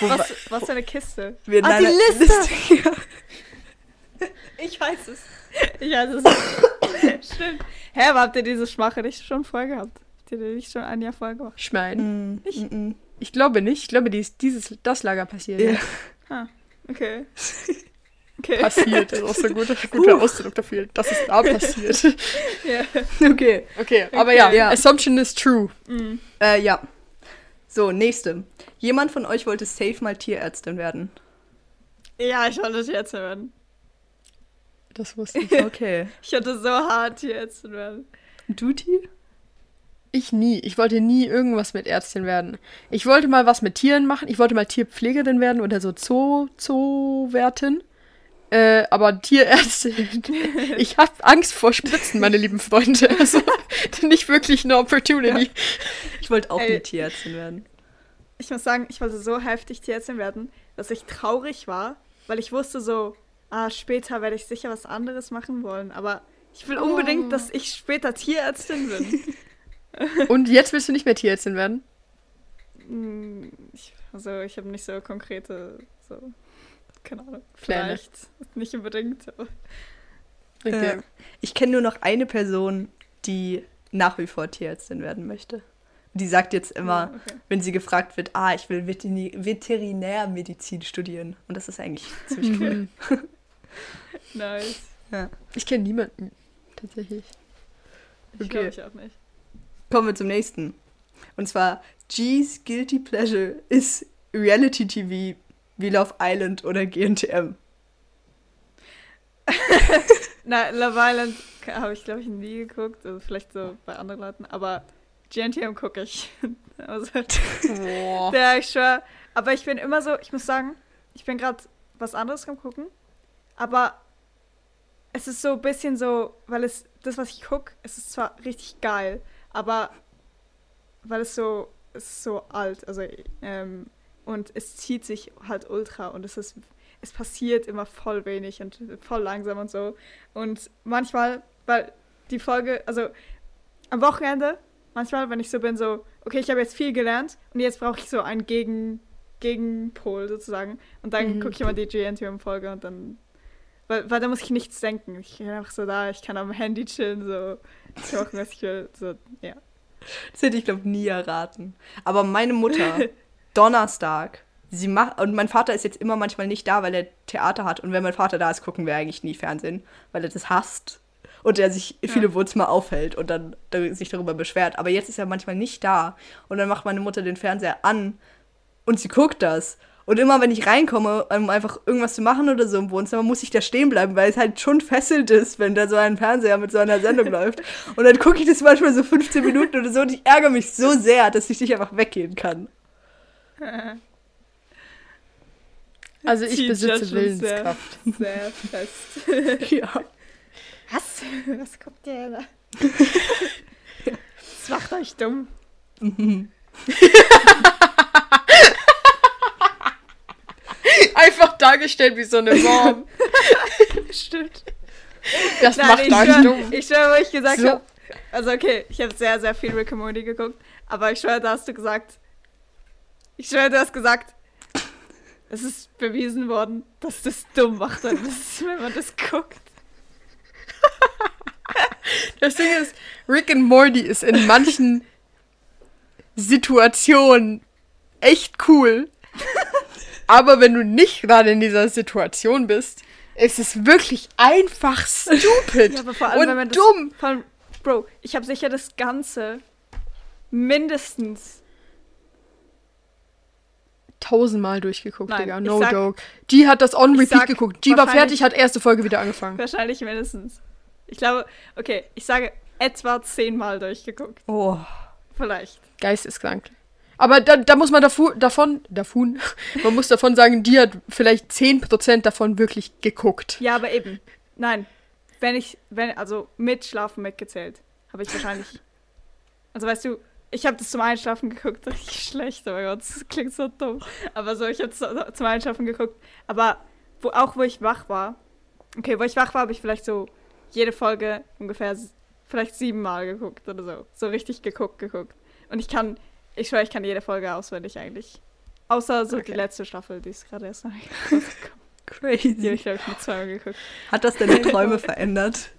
Was, was für eine Kiste? wir Ah, die Liste! ja. Ich weiß es. Ich weiß es. Stimmt. Hä, aber habt ihr diese Schmache nicht schon vorher gehabt? Habt ihr die nicht schon ein Jahr vorher gemacht? Ich meine, Mm, mm, mm. ich glaube nicht. Ich glaube, die ist dieses, das Lager passiert. Ja. Ah, okay. Okay. Passiert, das ist auch so ein guter, guter Ausdruck dafür. Das ist da passiert. Ja. Okay. Okay, aber Okay. ja, Ja. Assumption is true. Mm. Äh, ja. So, nächste. Jemand von euch wollte safe mal Tierärztin werden. ja, ich wollte jetzt werden. Das wusste ich. Okay. Ich hatte so hart zu werden. Du, T? Ich nie. Ich wollte nie irgendwas mit Ärztin werden. Ich wollte mal was mit Tieren machen. Ich wollte mal Tierpflegerin werden oder so Zoo, Zoowärtin. Äh, aber Tierärztin. ich habe Angst vor Spritzen, meine lieben Freunde. Also nicht wirklich eine Opportunity. Ich wollte auch Ey. nie Tierärztin werden. Ich muss sagen, ich wollte so heftig Tierärztin werden, dass ich traurig war, weil ich wusste so, ah, später werde ich sicher was anderes machen wollen, aber ich will Oh. unbedingt, dass ich später Tierärztin bin. Und jetzt willst du nicht mehr Tierärztin werden? Ich, also ich habe nicht so konkrete, so, keine Ahnung, Pläne. vielleicht nicht unbedingt. Aber Okay. Äh, ich kenne nur noch eine Person, die nach wie vor Tierärztin werden möchte. Die sagt jetzt immer, Oh, okay. wenn sie gefragt wird, ah, ich will Veterinärmedizin studieren. Und das ist eigentlich ziemlich cool. Nice. Ja. Ich kenne niemanden, tatsächlich. Ich Okay. glaube ich auch nicht. Kommen wir zum nächsten. Und zwar, G's Guilty Pleasure ist Reality TV wie Love Island oder GNTM. Na, Love Island habe ich, glaube ich, nie geguckt. Also vielleicht so bei anderen Leuten. Aber GNTM gucke ich. also, Boah. der, ich schwör. Aber ich bin immer so, ich muss sagen, ich bin gerade was anderes am gucken. Aber es ist so ein bisschen so, weil es, das, was ich gucke, es ist zwar richtig geil, aber weil es so, es ist so alt, also, ähm, und es zieht sich halt ultra und es ist, es passiert immer voll wenig und voll langsam und so. Und manchmal, weil die Folge, also am Wochenende, manchmal, wenn ich so bin, so, okay, ich habe jetzt viel gelernt und jetzt brauche ich so einen Gegen, Gegenpol sozusagen. Und dann Mhm. gucke ich immer die GNTM-Folge und dann, weil, weil da muss ich nichts denken. Ich bin einfach so da, ich kann am Handy chillen, so, ich machen, was ich will, so, ja. Das hätte ich, glaube nie erraten. Aber meine Mutter, Donnerstag, sie macht, und mein Vater ist jetzt immer manchmal nicht da, weil er Theater hat. Und wenn mein Vater da ist, gucken wir eigentlich nie Fernsehen, weil er das hasst. Und er sich viele Wohnzimmer aufhält und dann da- sich darüber beschwert. Aber jetzt ist er manchmal nicht da. Und dann macht meine Mutter den Fernseher an und sie guckt das. Und immer wenn ich reinkomme, um einfach irgendwas zu machen oder so im Wohnzimmer, muss ich da stehen bleiben, weil es halt schon fesselt ist, wenn da so ein Fernseher mit so einer Sendung läuft. Und dann gucke ich das manchmal so 15 Minuten oder so und ich ärgere mich so sehr, dass ich nicht einfach weggehen kann. Also ich ja besitze Willenskraft. Sehr, sehr fest. Ja. Was? Was kommt der da? Das macht euch dumm. Einfach dargestellt wie so eine Mom. Stimmt. Das Nein, macht euch schwör, dumm. ich schwör, wo ich gesagt So. habe. Also okay, ich habe sehr, sehr viel Rick and Morty geguckt, aber ich schwör, da hast du gesagt. Ich schwör, du hast gesagt. Es ist bewiesen worden, dass das dumm macht, wenn, das, wenn man das guckt. Das Ding ist, Rick and Morty ist in manchen Situationen echt cool. Aber wenn du nicht gerade in dieser Situation bist, ist es wirklich einfach stupid Ja, aber vor allem, und wenn man das, dumm. Vor allem, Bro, ich habe sicher das Ganze mindestens. Tausendmal durchgeguckt, Nein, Digga. No sag- joke. Die hat das on repeat sag geguckt. Die war fertig, hat erste Folge wieder angefangen. Wahrscheinlich mindestens. Ich glaube, okay, ich sage etwa zehnmal durchgeguckt. Oh. Vielleicht. Geisteskrank. Aber da, da muss man dafu- davon, davon, man muss davon sagen, die hat vielleicht 10% davon wirklich geguckt. Ja, aber eben. Nein. Wenn ich, wenn, also mit Schlafen mitgezählt, habe ich wahrscheinlich. Also weißt du, ich habe das zum Einschlafen geguckt, richtig schlecht, oh mein Gott, das klingt so dumm. Aber so, ich habe es zum Einschlafen geguckt. Aber wo, auch wo ich wach war, okay, wo ich wach war, habe ich vielleicht so jede Folge ungefähr vielleicht siebenmal geguckt oder so. So richtig geguckt, geguckt. Und ich kann, ich schwöre, ich kann jede Folge auswendig eigentlich. Außer so die Okay. letzte Staffel, die ist gerade erst rausgekommen. Die habe Crazy. ich, glaube ich, mit zweimal geguckt. Hat das deine Träume verändert?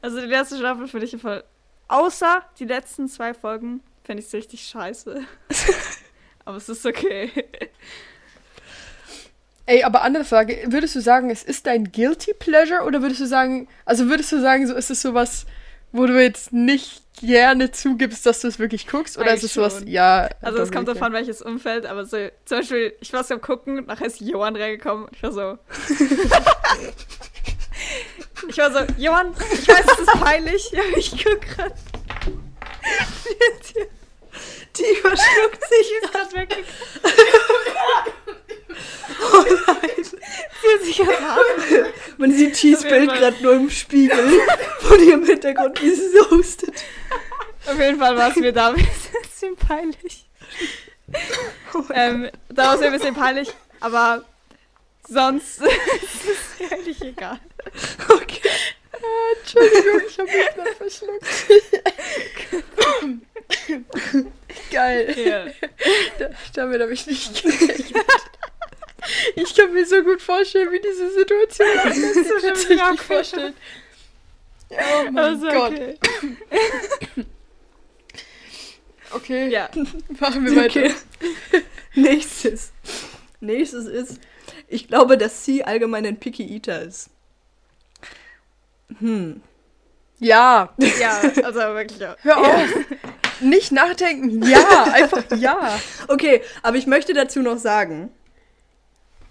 Also die letzte Staffel finde ich voll. Außer die letzten zwei Folgen finde ich es richtig scheiße. Aber es ist okay. Ey, aber andere Frage, würdest du sagen, es ist dein Guilty Pleasure oder würdest du sagen, also würdest du sagen, so ist es sowas, wo du jetzt nicht gerne zugibst, dass du es wirklich guckst? Oder Eigentlich ist es sowas, schon. ja. Also es kommt davon, welches Umfeld, aber so, zum Beispiel, ich war so am gucken, nachher ist Johann reingekommen und ich war so. ich war so, Johann, ich weiß, es ist peinlich, aber ich guck grad. Die sich. Die ist grad weggegangen. Oh nein. Sie hat sich gerade Man sieht Tees Auf jeden Bild Fall. gerade nur im Spiegel von ihrem Hintergrund, wie sie so hustet. Auf jeden Fall war es mir da ein bisschen peinlich. ähm, da war es mir ein bisschen peinlich, aber sonst ist es eigentlich egal. Entschuldigung, ich habe mich gerade verschluckt. Geil. Da, damit habe ich nicht gerechnet. Ich kann mir so gut vorstellen, wie diese Situation ist. Stell ist mir richtig vorstellen. Oh mein Also, Gott. okay. Okay, Ja. machen wir weiter. Okay. Nächstes. Nächstes ist, ich glaube, dass sie allgemein ein Picky Eater ist. Hm. Ja, Ja, also wirklich. Ja. hör auf. Nicht nachdenken. Ja, einfach ja. Okay, aber ich möchte dazu noch sagen,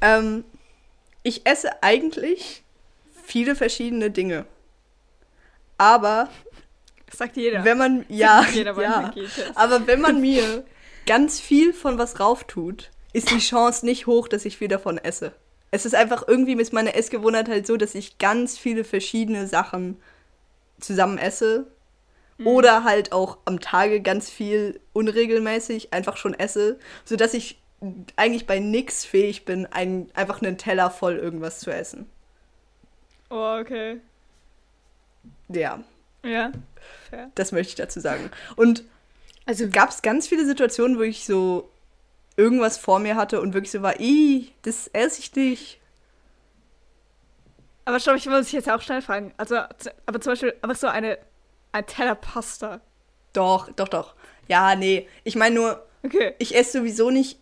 ähm, ich esse eigentlich viele verschiedene Dinge. Aber Das sagt jeder. wenn man, ja, jeder ja, aber wenn man mir ganz viel von was rauftut, ist die Chance nicht hoch, dass ich viel davon esse. Es ist einfach irgendwie ist meine Essgewohnheit halt so, dass ich ganz viele verschiedene Sachen zusammen esse. Oder halt auch am Tage ganz viel unregelmäßig einfach schon esse, sodass ich eigentlich bei nix fähig bin, ein, einfach einen Teller voll irgendwas zu essen. Oh, okay. Ja, Ja. Fair. das möchte ich dazu sagen. Und Also, gab es ganz viele Situationen, wo ich so irgendwas vor mir hatte und wirklich so war, ih, das esse ich nicht. Aber stopp, ich muss dich jetzt auch schnell fragen. Also, aber zum Beispiel einfach so eine, ein Teller Pasta. Doch, doch, doch. Ja, nee. Ich meine nur, Okay. ich esse sowieso nicht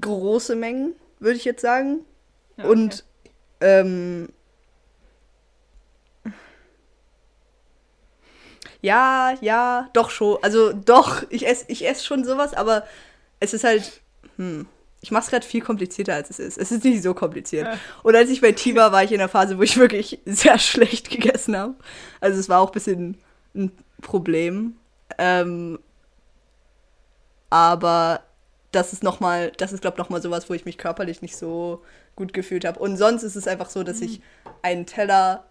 große Mengen, würde ich jetzt sagen. Ja, okay. Und ähm, ja, ja, doch schon. Also doch, ich esse ich ess schon sowas, aber es ist halt, hm, ich mache es gerade viel komplizierter, als es ist. Es ist nicht so kompliziert. Und als ich bei T war, war ich in der Phase, wo ich wirklich sehr schlecht gegessen habe. Also es war auch ein bisschen ein Problem. Ähm, aber das ist noch mal, das ist glaube ich noch mal sowas, wo ich mich körperlich nicht so gut gefühlt habe. Und sonst ist es einfach so, dass ich einen Teller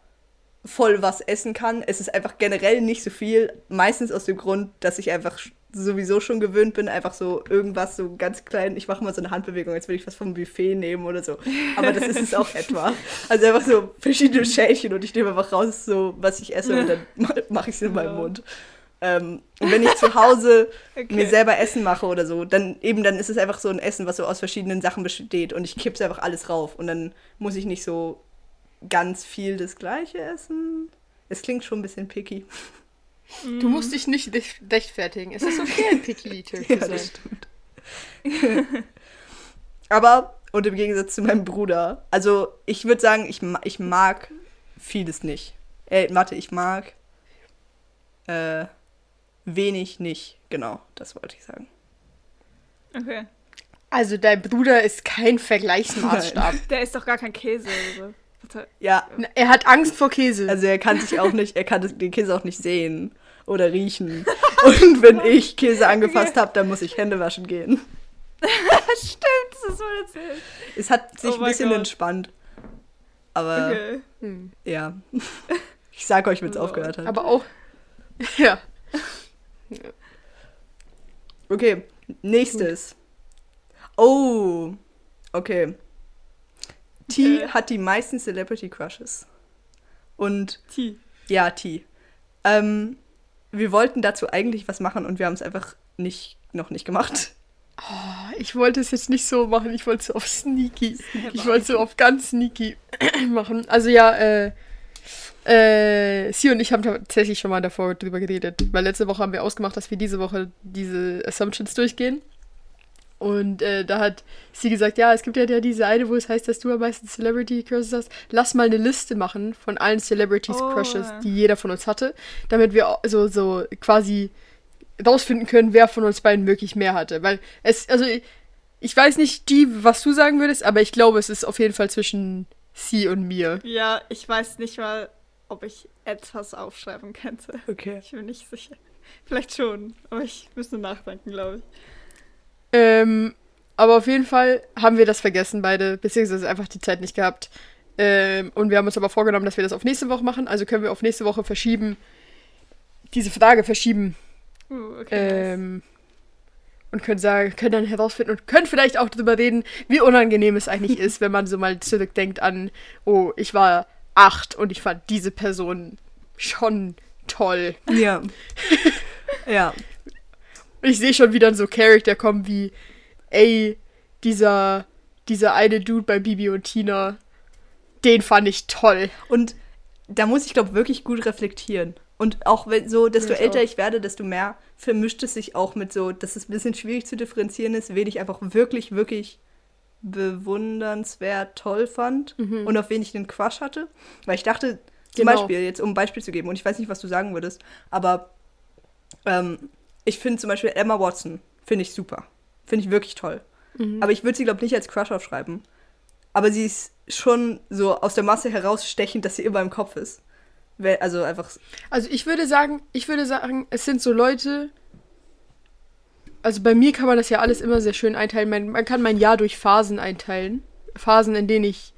voll was essen kann. Es ist einfach generell nicht so viel. Meistens aus dem Grund, dass ich einfach sowieso schon gewöhnt bin, einfach so irgendwas so ganz klein. Ich mache mal so eine Handbewegung, als würde ich was vom Buffet nehmen oder so. Aber das ist es auch etwa. Also einfach so verschiedene Schälchen und ich nehme einfach raus, so was ich esse und dann ma- mache ich es in meinem. Mund. Ähm, und wenn ich zu Hause Okay. mir selber Essen mache oder so, dann eben dann ist es einfach so ein Essen, was so aus verschiedenen Sachen besteht und ich kipp's einfach alles rauf und dann muss ich nicht so ganz viel das gleiche essen. Es klingt schon ein bisschen picky. Du musst dich nicht rech- rechtfertigen. Es ist okay, ein Picky Eater zu Ja, sein. das stimmt. Aber, und im Gegensatz zu meinem Bruder, also ich würde sagen, ich, ich mag vieles nicht. Äh, warte, ich mag äh, wenig nicht. Genau, das wollte ich sagen. Okay. Also, dein Bruder ist kein Vergleichsmaßstab. Der ist doch gar kein Käse oder so. Warte. Ja, Er hat Angst vor Käse. Also er kann sich auch nicht, er kann den Käse auch nicht sehen oder riechen. Und wenn ich Käse angefasst habe, dann muss ich Hände waschen gehen. Stimmt, das ist mal erzählt. Es hat sich Oh ein bisschen Gott. entspannt. Aber Okay. Hm. ja. Ich sag euch, wenn es aufgehört hat. Aber auch. Ja. Okay, nächstes. Oh, okay. T Okay. hat die meisten Celebrity Crushes. Und T. ja, T. Ähm, wir wollten dazu eigentlich was machen und wir haben es einfach nicht, noch nicht gemacht. Ich wollte es jetzt nicht so machen, ich wollte es auf sneaky. Ich wollte es so auf ganz sneaky machen. Also ja, äh, äh, sie und ich haben tatsächlich schon mal davor drüber geredet, weil letzte Woche haben wir ausgemacht, dass wir diese Woche diese Assumptions durchgehen. Und äh, da hat sie gesagt, ja, es gibt ja, diese eine, wo es heißt, dass du am meisten Celebrity Crushes hast. Lass mal eine Liste machen von allen Celebrities Oh. Crushes, die jeder von uns hatte, damit wir so, so quasi rausfinden können, wer von uns beiden wirklich mehr hatte. Weil es, also ich, ich weiß nicht, die, was du sagen würdest, aber ich glaube, es ist auf jeden Fall zwischen sie und mir. Ja, ich weiß nicht mal, ob ich etwas aufschreiben könnte. Okay. Ich bin nicht sicher. Vielleicht schon, aber ich müsste nachdenken, glaube ich. Ähm, aber auf jeden Fall haben wir das vergessen, beide, beziehungsweise einfach die Zeit nicht gehabt. Ähm, und wir haben uns aber vorgenommen, dass wir das auf nächste Woche machen. Also können wir auf nächste Woche verschieben, diese Frage verschieben. Uh, okay. Ähm, und können sagen, können dann herausfinden und können vielleicht auch darüber reden, wie unangenehm es eigentlich ist, wenn man so mal zurückdenkt an, oh, ich war acht und ich fand diese Person schon toll. Ja. ja. Ich sehe schon wieder so Charakter kommen wie, ey, dieser, dieser eine Dude bei Bibi und Tina, den fand ich toll. Und da muss ich, glaube wirklich gut reflektieren. Und auch wenn so, desto ich älter auch. ich werde, desto mehr vermischt es sich auch mit so, dass es ein bisschen schwierig zu differenzieren ist, wen ich einfach wirklich, wirklich bewundernswert toll fand und auf wen ich einen Crush hatte. Weil ich dachte, zum Genau. Beispiel, jetzt um ein Beispiel zu geben, und ich weiß nicht, was du sagen würdest, aber ähm, ich finde zum Beispiel Emma Watson, finde ich super. Finde ich wirklich toll. Aber ich würde sie, glaube ich, nicht als Crush aufschreiben. Aber sie ist schon so aus der Masse herausstechend, dass sie immer im Kopf ist. Also einfach. Also ich würde sagen, ich würde sagen, es sind so Leute. Also bei mir kann man das ja alles immer sehr schön einteilen. Man, man kann mein Jahr durch Phasen einteilen. Phasen, in denen ich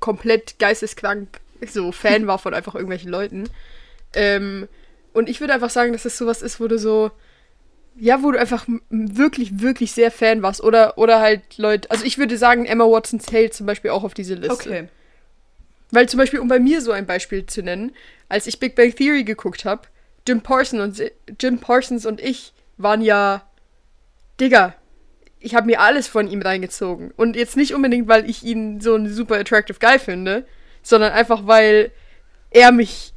komplett geisteskrank so Fan war von einfach irgendwelchen Leuten. Ähm, und ich würde einfach sagen, dass es sowas ist, wo du so, ja, wo du einfach wirklich, wirklich sehr Fan warst. Oder, oder halt Leute, also ich würde sagen, Emma Watson zählt zum Beispiel auch auf diese Liste. Okay. Weil zum Beispiel, um bei mir so ein Beispiel zu nennen, als ich Big Bang Theory geguckt habe, Jim Parsons und Jim Parsons und ich waren ja, Digga, ich habe mir alles von ihm reingezogen. Und jetzt nicht unbedingt, weil ich ihn so ein super attractive Guy finde, sondern einfach, weil er mich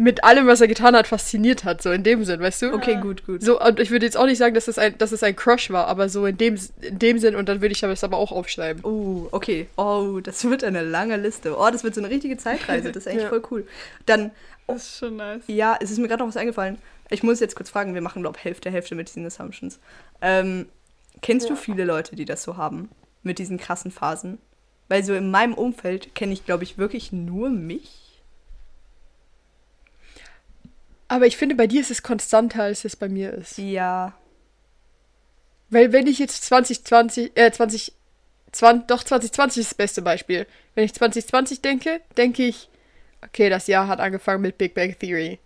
mit allem, was er getan hat, fasziniert hat. So in dem Sinn, weißt du? Okay, gut, gut. So, und ich würde jetzt auch nicht sagen, dass es ein, dass es ein Crush war, aber so in dem, in dem Sinn, und dann würde ich das aber auch aufschreiben. Oh, okay. Oh, das wird eine lange Liste. Oh, das wird so eine richtige Zeitreise. Das ist eigentlich Ja. voll cool. Dann, Das ist schon nice. ja, es ist mir gerade noch was eingefallen. Ich muss jetzt kurz fragen, wir machen, glaube ich, Hälfte, Hälfte mit diesen Assumptions. Ähm, kennst du viele Leute, die das so haben? Mit diesen krassen Phasen? Weil so in meinem Umfeld kenne ich, glaube ich, wirklich nur mich. Aber ich finde, bei dir ist es konstanter, als es bei mir ist. Ja. Weil wenn ich jetzt 2020, äh, 20, 20, doch 2020 ist das beste Beispiel. Wenn ich 2020 denke, denke ich, okay, das Jahr hat angefangen mit Big Bang Theory.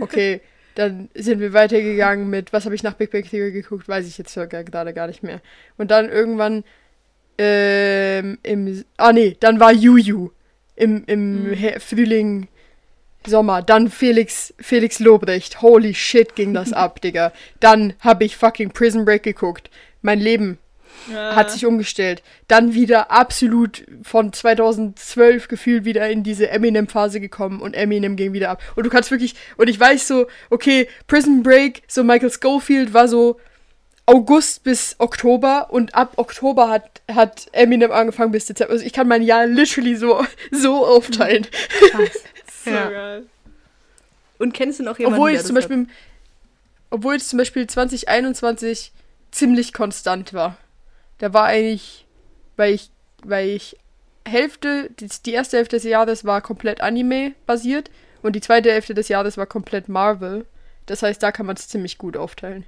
Okay, dann sind wir weitergegangen mit, was habe ich nach Big Bang Theory geguckt, weiß ich jetzt sogar gerade gar nicht mehr. Und dann irgendwann ähm, im, ah nee, dann war Juju im, im He- Frühling, Sommer, dann Felix, Felix Lobrecht. Holy shit, ging das ab, Digga. Dann habe ich fucking Prison Break geguckt. Mein Leben Ja. hat sich umgestellt. Dann wieder absolut von 2012 gefühlt wieder in diese Eminem-Phase gekommen und Eminem ging wieder ab. Und du kannst wirklich, und ich weiß so, okay, Prison Break, so Michael Schofield war so August bis Oktober und ab Oktober hat, hat Eminem angefangen bis Dezember. Also ich kann mein Jahr literally so, so aufteilen. So Ja. geil. Und kennst du noch jemanden, Obwohl der jetzt zum hat? Beispiel, obwohl jetzt zum Beispiel 2021 ziemlich konstant war. Da war eigentlich, weil ich, weil ich Hälfte, die, die erste Hälfte des Jahres war komplett Anime basiert und die zweite Hälfte des Jahres war komplett Marvel. Das heißt, da kann man es ziemlich gut aufteilen.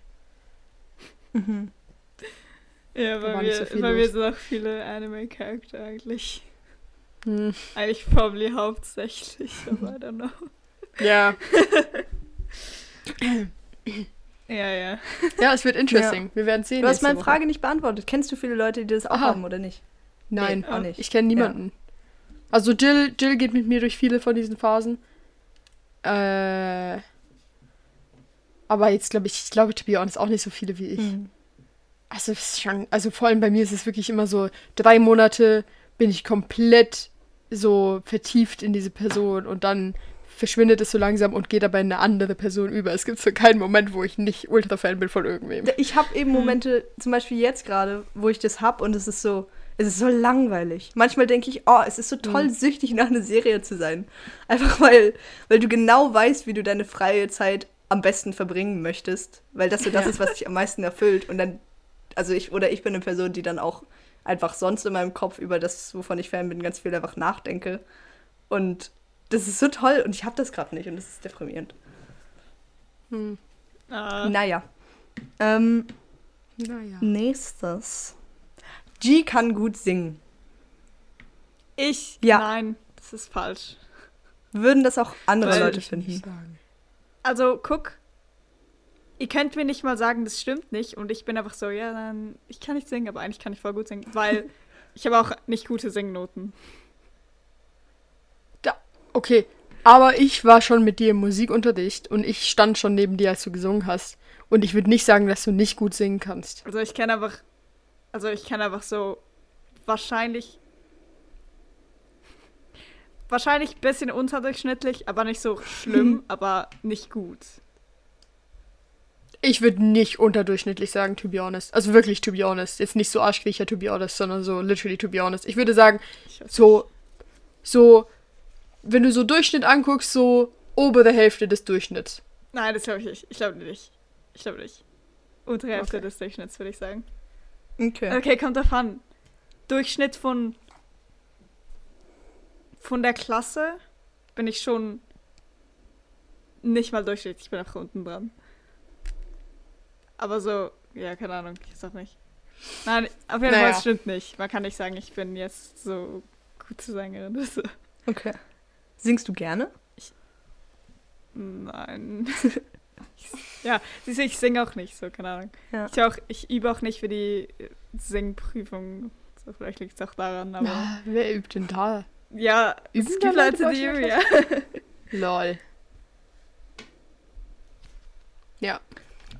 Ja, bei war mir, nicht so mir los. sind auch viele Anime-Charakter eigentlich. Hm. Eigentlich probably hauptsächlich, aber I don't know. Ja. Ja, ja. ja, es wird interesting. Wir werden sehen. Du hast meine Woche. Frage nicht beantwortet. Kennst du viele Leute, die das auch Aha. haben oder nicht? Nein, Nee, auch nicht. ich kenne niemanden. Also Jill, Jill geht mit mir durch viele von diesen Phasen. Äh, aber jetzt glaube ich, ich glaube, to be honest, auch nicht so viele wie ich. Hm. Also, schon, also vor allem bei mir ist es wirklich immer so, drei Monate bin ich komplett so vertieft in diese Person und dann verschwindet es so langsam und geht aber in eine andere Person über. Es gibt so keinen Moment, wo ich nicht Ultra-Fan bin von irgendwem. Ich habe eben Momente, zum Beispiel jetzt gerade, wo ich das hab und es ist so, es ist so langweilig. Manchmal denke ich, oh, es ist so toll, süchtig nach einer Serie zu sein. Einfach weil, weil du genau weißt, wie du deine freie Zeit am besten verbringen möchtest. Weil das so das Ja. ist, was dich am meisten erfüllt. Und dann, also ich, oder ich bin eine Person, die dann auch einfach sonst in meinem Kopf über das, wovon ich Fan bin, ganz viel einfach nachdenke. Und das ist so toll und ich habe das gerade nicht und das ist deprimierend. Hm. Ah, Naja. Ähm, Naja. Nächstes. G kann gut singen. ich? Ja. Nein, das ist falsch. Würden das auch andere Weil- Leute finden? Also, guck. Ihr könnt mir nicht mal sagen, das stimmt nicht. Und ich bin einfach so, ja, dann, ich kann nicht singen, aber eigentlich kann ich voll gut singen. Weil ich habe auch nicht gute Singnoten. Da, okay, aber ich war schon mit dir im Musikunterricht und ich stand schon neben dir, als du gesungen hast. Und ich würde nicht sagen, dass du nicht gut singen kannst. Also ich kann einfach, also ich kann einfach so wahrscheinlich. wahrscheinlich ein bisschen unterdurchschnittlich, aber nicht so schlimm, aber nicht gut. Ich würde nicht unterdurchschnittlich sagen, to be honest. Also wirklich, to be honest. Jetzt nicht so arschkriecher, to be honest, sondern so literally, to be honest. Ich würde sagen, so, so, wenn du so Durchschnitt anguckst, so obere Hälfte des Durchschnitts. Nein, das glaube ich nicht. Ich glaube nicht. Ich glaube nicht. Unter Hälfte Okay. des Durchschnitts, würde ich sagen. Okay. Okay, kommt an. Durchschnitt von von der Klasse bin ich schon nicht mal durchschnittlich, ich bin einfach unten dran. Aber so, ja, keine Ahnung, ich sag nicht. Nein, auf jeden Fall, es stimmt nicht. Man kann nicht sagen, ich bin jetzt so gute Sängerin. Das, Okay. Singst du gerne? nein. ja, siehst du, ich singe auch nicht, so, keine Ahnung. Ja. Ich, auch, ich übe auch nicht für die Singprüfung. So, vielleicht liegt es auch daran, aber. Ah, wer übt denn da? Ja, Üben es gibt Leute die üben, ja. Lol. Ja.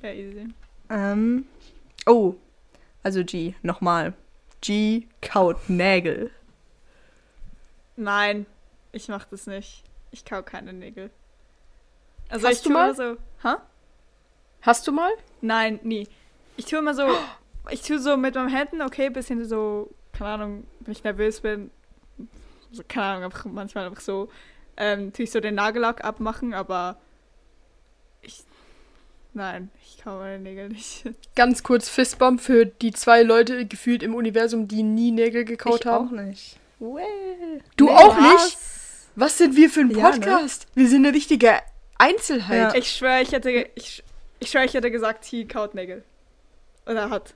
Ja, easy. Ähm. Oh. Also G, nochmal. G kaut Nägel. Nein, ich mach das nicht. Ich kau keine Nägel. Also Hast ich du tue mal? immer so. Hä? Hast du mal? Nein, nie. Ich tue immer so. Ich tue so mit meinen Händen, okay, bisschen so, keine Ahnung, wenn ich nervös bin. So, keine Ahnung, einfach manchmal einfach so. Ähm, tue ich so den Nagellack abmachen, aber ich. Nein, ich kau meine Nägel nicht. Ganz kurz Fistbump für die zwei Leute gefühlt im Universum, die nie Nägel gekaut ich haben. auch nicht. Du Nee, auch was? nicht? Was sind wir für ein Ja, ne? Podcast? Wir sind eine richtige Einzelheit. Ja. Ich schwöre, ich hätte, ich, ich schwöre, ich hätte gesagt, he kaut Nägel. Oder hat.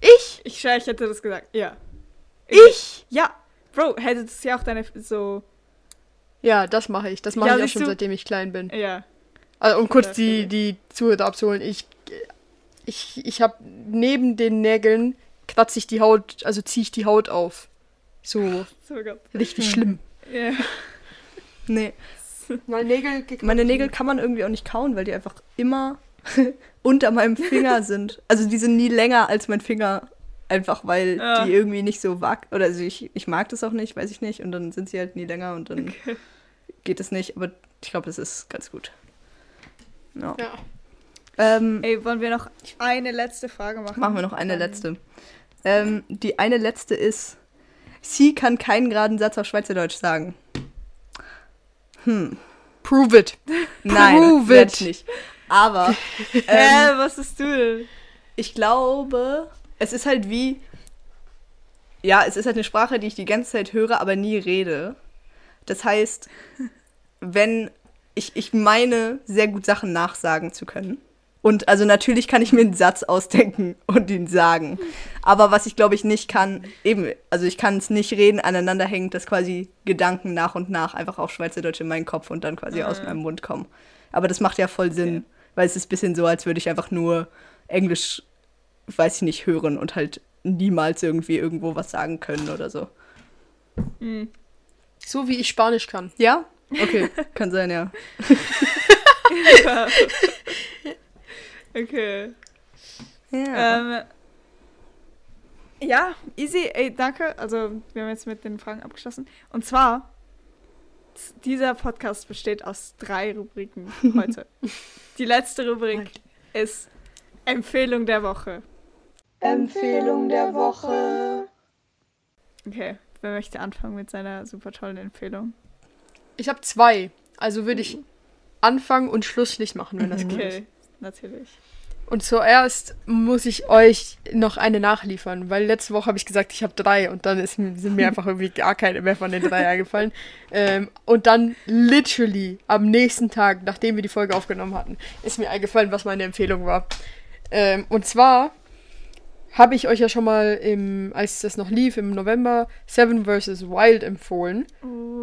Ich? Ich schwöre, ich hätte das gesagt. Ja. Ich? Ja. Bro, hättest du ja auch deine so. Ja, das mache ich. Das mache Ja, ich auch schon, du? seitdem ich klein bin. Ja. Also, um kurz die, die Zuhörer abzuholen. Ich, ich, ich habe neben den Nägeln kratze ich die Haut, also ziehe ich die Haut auf. So So richtig Hm. schlimm. Ja. Nee. Meine Nägel Meine Nägel kann man irgendwie auch nicht kauen, weil die einfach immer unter meinem Finger sind. Also die sind nie länger als mein Finger. Einfach weil Ja. die irgendwie nicht so wachsen. Oder also ich, ich mag das auch nicht, weiß ich nicht. Und dann sind sie halt nie länger und dann Okay. geht es nicht. Aber ich glaube, das ist ganz gut. Ja. Ja. Ähm, Ey, wollen wir noch eine letzte Frage machen? machen wir noch eine Dann- letzte. Ähm, die eine letzte ist, sie kann keinen geraden Satz auf Schweizerdeutsch sagen. Hm. Prove it. Nein, Prove it. ich nicht. Aber Hä, ähm, was ist du denn? ich glaube, es ist halt wie, ja, es ist halt eine Sprache, die ich die ganze Zeit höre, aber nie rede. Das heißt, wenn ich, ich meine, sehr gut Sachen nachsagen zu können. Und also natürlich kann ich mir einen Satz ausdenken und ihn sagen. Aber was ich glaube ich nicht kann, eben, also ich kann es nicht reden, aneinander hängt, dass quasi Gedanken nach und nach einfach auf Schweizerdeutsch in meinen Kopf und dann quasi aus Ah. meinem Mund kommen. Aber das macht ja voll Sinn, weil es ist ein bisschen so, als würde ich einfach nur Englisch, weiß ich nicht, hören und halt niemals irgendwie irgendwo was sagen können oder so. Hm. So wie ich Spanisch kann. Ja? Okay, kann sein, ja. Okay. Ja. Ähm, ja, easy. Ey, danke. Also, wir haben jetzt mit den Fragen abgeschlossen. Und zwar, dieser Podcast besteht aus drei Rubriken heute. Die letzte Rubrik ist Empfehlung der Woche. Empfehlung der Woche. Okay, wer möchte anfangen mit seiner super tollen Empfehlung? Ich habe zwei. Also würde ich Anfang und Schlusslicht machen, wenn das geht. Okay, natürlich. Und zuerst muss ich euch noch eine nachliefern, weil letzte Woche habe ich gesagt, ich habe drei und dann ist, sind mir einfach irgendwie gar keine mehr von den drei eingefallen. Ähm, und dann literally am nächsten Tag, nachdem wir die Folge aufgenommen hatten, ist mir eingefallen, was meine Empfehlung war. Ähm, und zwar habe ich euch ja schon mal, im, als das noch lief, im November Seven vs. Wild empfohlen.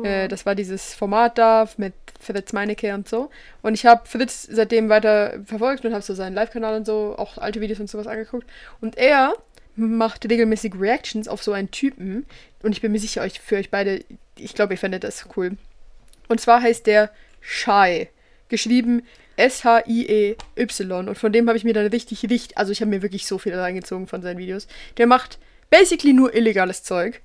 Äh, das war dieses Format da mit Fritz Meinecke und so. Und ich habe Fritz seitdem weiter verfolgt und habe so seinen Live-Kanal und so, auch alte Videos und sowas angeguckt. Und er macht regelmäßig Reactions auf so einen Typen. Und ich bin mir sicher, euch, für euch beide, ich glaube, ihr findet das cool. Und zwar heißt der Shy. Geschrieben S-H-I-E-Y. Und von dem habe ich mir dann richtig, richtig, also ich habe mir wirklich so viel reingezogen von seinen Videos. Der macht basically nur illegales Zeug.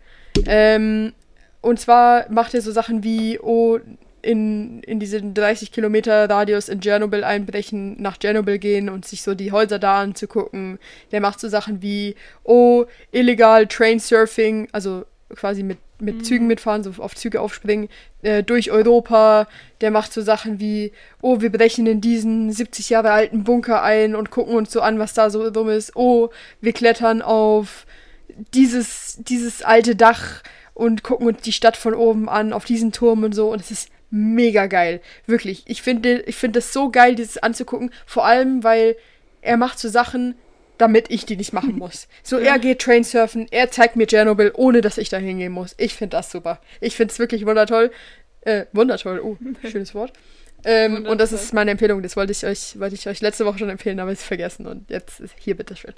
Ähm, und zwar macht er so Sachen wie, oh, in, in diesen 30 Kilometer Radius in Tschernobyl einbrechen, nach Tschernobyl gehen und sich so die Häuser da anzugucken. Der macht so Sachen wie, oh, illegal Trainsurfing, also quasi mit, mit Mhm. Zügen mitfahren, so auf Züge aufspringen, äh, durch Europa. Der macht so Sachen wie, oh, wir brechen in diesen 70 Jahre alten Bunker ein und gucken uns so an, was da so rum ist. Oh, wir klettern auf dieses, dieses alte Dach und gucken uns die Stadt von oben an, auf diesen Turm und so. Und es ist mega geil. Wirklich. Ich finde ich finde das so geil, dieses anzugucken. Vor allem, weil er macht so Sachen, damit ich die nicht machen muss. So, er geht Trainsurfen, er zeigt mir Tschernobyl, ohne dass ich da hingehen muss. Ich finde das super. Ich finde es wirklich wundertoll. Äh, wundertoll, oh, schönes Wort. Ähm, und das ist meine Empfehlung. Das wollte ich euch, wollte ich euch letzte Woche schon empfehlen, aber ich es vergessen. Und jetzt ist hier bitteschön.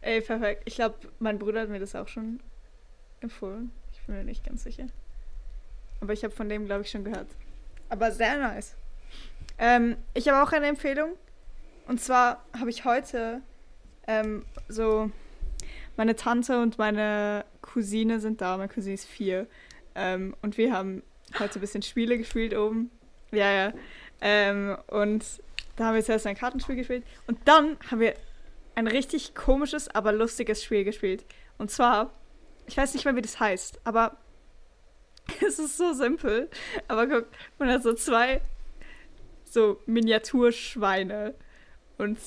Ey, perfekt. Ich glaube, mein Bruder hat mir das auch schon empfohlen. Ich bin mir nicht ganz sicher. Aber ich habe von dem, glaube ich, schon gehört. Aber sehr nice. Ähm, ich habe auch eine Empfehlung. Und zwar habe ich heute ähm, so. Meine Tante und meine Cousine sind da. Meine Cousine ist vier. Ähm, und wir haben heute ein bisschen Spiele gespielt oben. Ja, ja. Ähm, und da haben wir zuerst ein Kartenspiel gespielt. Und dann haben wir ein richtig komisches, aber lustiges Spiel gespielt. Und zwar, ich weiß nicht mehr, wie das heißt, aber es ist so simpel. Aber guck, man hat so zwei so Miniaturschweine und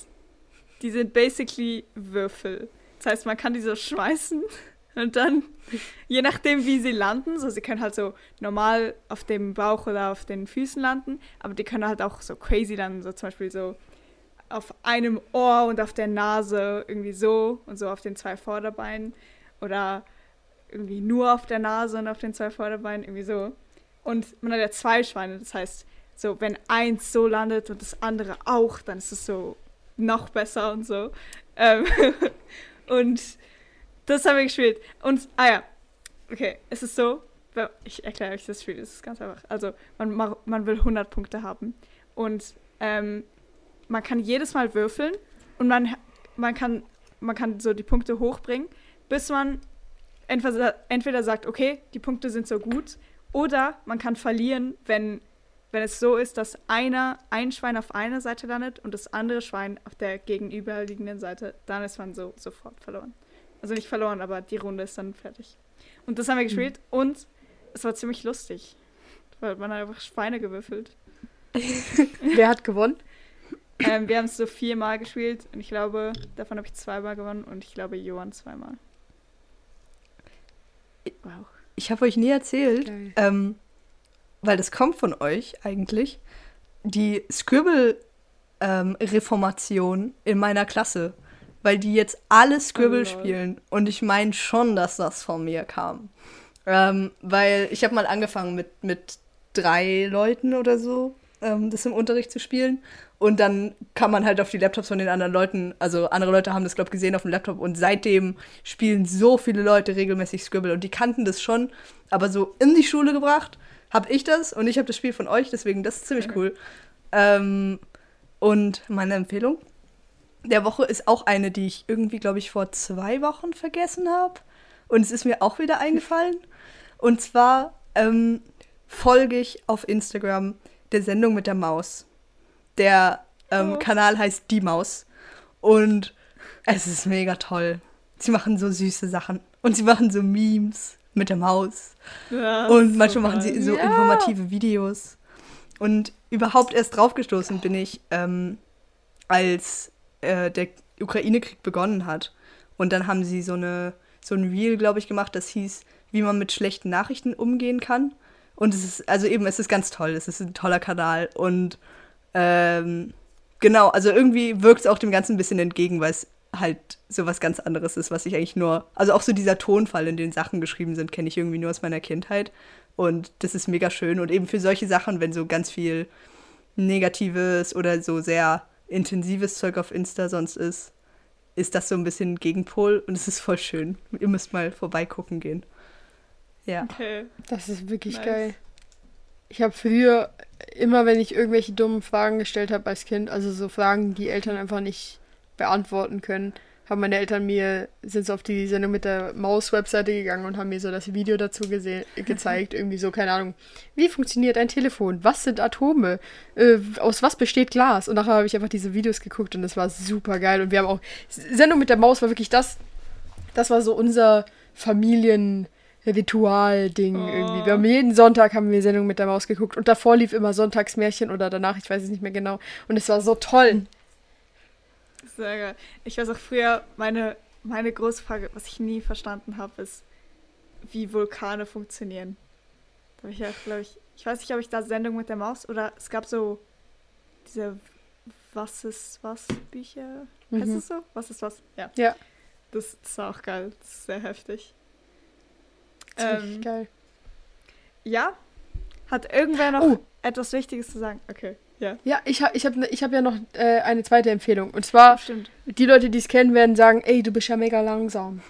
die sind basically Würfel. Das heißt, man kann die so schmeißen und dann, je nachdem, wie sie landen, so sie können halt so normal auf dem Bauch oder auf den Füßen landen, aber die können halt auch so crazy landen, so zum Beispiel so auf einem Ohr und auf der Nase irgendwie so und so auf den zwei Vorderbeinen oder irgendwie nur auf der Nase und auf den zwei Vorderbeinen irgendwie so. Und man hat ja zwei Schweine, das heißt, so wenn eins so landet und das andere auch, dann ist es so noch besser und so. Ähm, und das haben wir gespielt. Und, ah ja, okay, es ist so, ich erkläre euch das Spiel, es ist ganz einfach. Also, man, ma- man will 100 Punkte haben. Und ähm, man kann jedes Mal würfeln und man, man, kann, man kann so die Punkte hochbringen, bis man entweder, entweder sagt, okay, die Punkte sind so gut, oder man kann verlieren, wenn, wenn es so ist, dass einer, ein Schwein auf einer Seite landet und das andere Schwein auf der gegenüberliegenden Seite, dann ist man so sofort verloren. Also nicht verloren, aber die Runde ist dann fertig. Und das haben wir gespielt und es war ziemlich lustig, weil man hat einfach Schweine gewürfelt. Wer hat gewonnen? Ähm, wir haben es so viermal gespielt und ich glaube, davon habe ich zweimal gewonnen und ich glaube, Johann zweimal. Wow. Ich habe euch nie erzählt, ähm, weil das kommt von euch eigentlich, die Scribble-Reformation in meiner Klasse. Weil die jetzt alle Scribble Oh, spielen. Und ich meine schon, dass das von mir kam. Ähm, weil ich habe mal angefangen mit, mit drei Leuten oder so, ähm, das im Unterricht zu spielen. Und dann kann man halt auf die Laptops von den anderen Leuten, also andere Leute haben das, glaube ich, gesehen auf dem Laptop. Und seitdem spielen so viele Leute regelmäßig Scribble. Und die kannten das schon, aber so in die Schule gebracht habe ich das. Und ich habe das Spiel von euch, deswegen das ist ziemlich cool. Ähm, und meine Empfehlung der Woche ist auch eine, die ich irgendwie, glaube ich, vor zwei Wochen vergessen habe. Und es ist mir auch wieder eingefallen. Und zwar ähm, folge ich auf Instagram der Sendung mit der Maus. Der ähm, Oh. Kanal heißt Die Maus. Und es ist mega toll. Sie machen so süße Sachen. Und sie machen so Memes mit der Maus. Ja, Und so manchmal machen sie so Ja. informative Videos. Und überhaupt erst draufgestoßen bin ich, ähm, als äh, der Ukraine-Krieg begonnen hat. Und dann haben sie so, eine, so ein Reel, glaube ich, gemacht, das hieß, wie man mit schlechten Nachrichten umgehen kann. Und es ist, also eben, es ist ganz toll. Es ist ein toller Kanal. Und ähm, genau, also irgendwie wirkt es auch dem Ganzen ein bisschen entgegen, weil es halt so was ganz anderes ist, was ich eigentlich nur, also auch so dieser Tonfall, in den Sachen geschrieben sind, kenne ich irgendwie nur aus meiner Kindheit. Und das ist mega schön. Und eben für solche Sachen, wenn so ganz viel Negatives oder so sehr intensives Zeug auf Insta sonst ist, ist das so ein bisschen Gegenpol und es ist voll schön. Ihr müsst mal vorbeigucken gehen. Ja. Okay. Das ist wirklich Nice. geil. Ich habe früher immer, wenn ich irgendwelche dummen Fragen gestellt habe als Kind, also so Fragen, die Eltern einfach nicht beantworten können, haben meine Eltern mir, sind so auf die Sendung mit der Maus-Webseite gegangen und haben mir so das Video dazu gese- gezeigt. Irgendwie so, keine Ahnung, wie funktioniert ein Telefon? Was sind Atome? Äh, aus was besteht Glas? Und nachher habe ich einfach diese Videos geguckt und das war super geil. Und wir haben auch, Sendung mit der Maus war wirklich das, das war so unser Familienritual-Ding Oh. irgendwie. Wir haben jeden Sonntag haben wir Sendung mit der Maus geguckt und davor lief immer Sonntagsmärchen oder danach, ich weiß es nicht mehr genau. Und es war so toll. Sehr geil. Ich weiß auch früher, meine, meine große Frage, was ich nie verstanden habe, ist, wie Vulkane funktionieren. Da habe ich ja, glaube ich, ich weiß nicht, ob ich da Sendung mit der Maus oder es gab so diese Was ist was Bücher. Heißt Mhm. es so? Was ist was? Ja. Ja. Das, das war auch geil. Das ist sehr heftig. Das Ähm, geil. Ja. Hat irgendwer noch Oh. etwas Wichtiges zu sagen? Okay. Ja. Ja, ich habe ich hab, ne- ich hab ja noch äh, eine zweite Empfehlung. Und zwar, Stimmt. die Leute, die es kennen, werden sagen, ey, du bist ja mega langsam.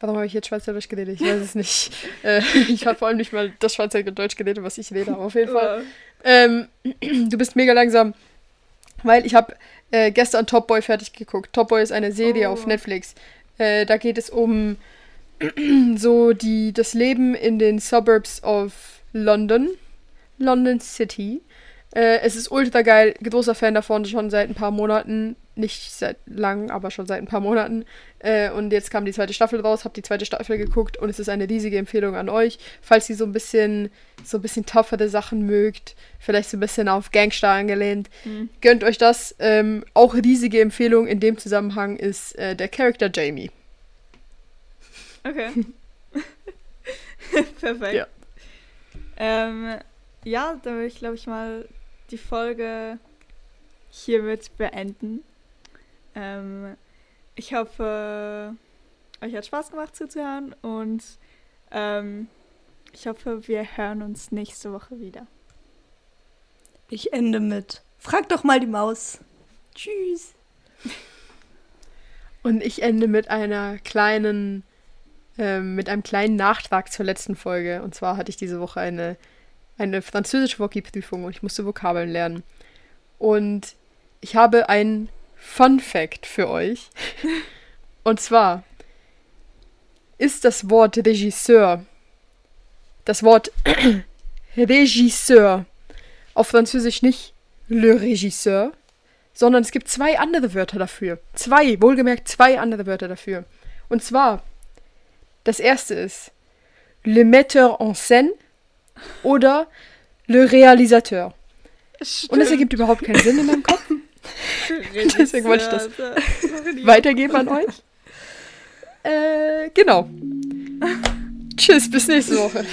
Warum habe ich jetzt Schweizerisch geredet? Ich weiß es nicht. äh, ich habe vor allem nicht mal das Schweizerdeutsch geredet, was ich rede, aber auf jeden Fall. Ähm, du bist mega langsam, weil ich habe äh, gestern Top Boy fertig geguckt. Top Boy ist eine Serie Oh. auf Netflix. Äh, da geht es um so die, das Leben in den Suburbs of London, London City. Äh, es ist ultra geil, großer Fan davon, schon seit ein paar Monaten. Nicht seit lang, aber schon seit ein paar Monaten. Äh, und jetzt kam die zweite Staffel raus, hab die zweite Staffel geguckt und es ist eine riesige Empfehlung an euch, falls ihr so ein bisschen, so ein bisschen toughere Sachen mögt, vielleicht so ein bisschen auf Gangster angelehnt. Hm. Gönnt euch das. Ähm, auch riesige Empfehlung in dem Zusammenhang ist äh, der Charakter Jamie. Okay. Perfekt. Ja. Ähm, ja, dann will ich, glaube ich, mal die Folge hiermit beenden. Ähm, ich hoffe, euch hat Spaß gemacht zuzuhören und ähm, ich hoffe, wir hören uns nächste Woche wieder. Ich ende mit. Frag doch mal die Maus. Tschüss. Und ich ende mit einer kleinen, ähm, mit einem kleinen Nachtrag zur letzten Folge. Und zwar hatte ich diese Woche eine, eine französische Voki-Prüfung und ich musste Vokabeln lernen. Und ich habe ein Fun Fact für euch. Und zwar ist das Wort Regisseur, das Wort Regisseur auf Französisch nicht le Regisseur, sondern es gibt zwei andere Wörter dafür. Zwei, wohlgemerkt zwei andere Wörter dafür. Und zwar, das erste ist le metteur en scène oder le réalisateur. Und es ergibt überhaupt keinen Sinn in meinem Kopf. Deswegen wollte ich das Weitergeben an euch. Äh, genau. Tschüss, bis nächste Woche.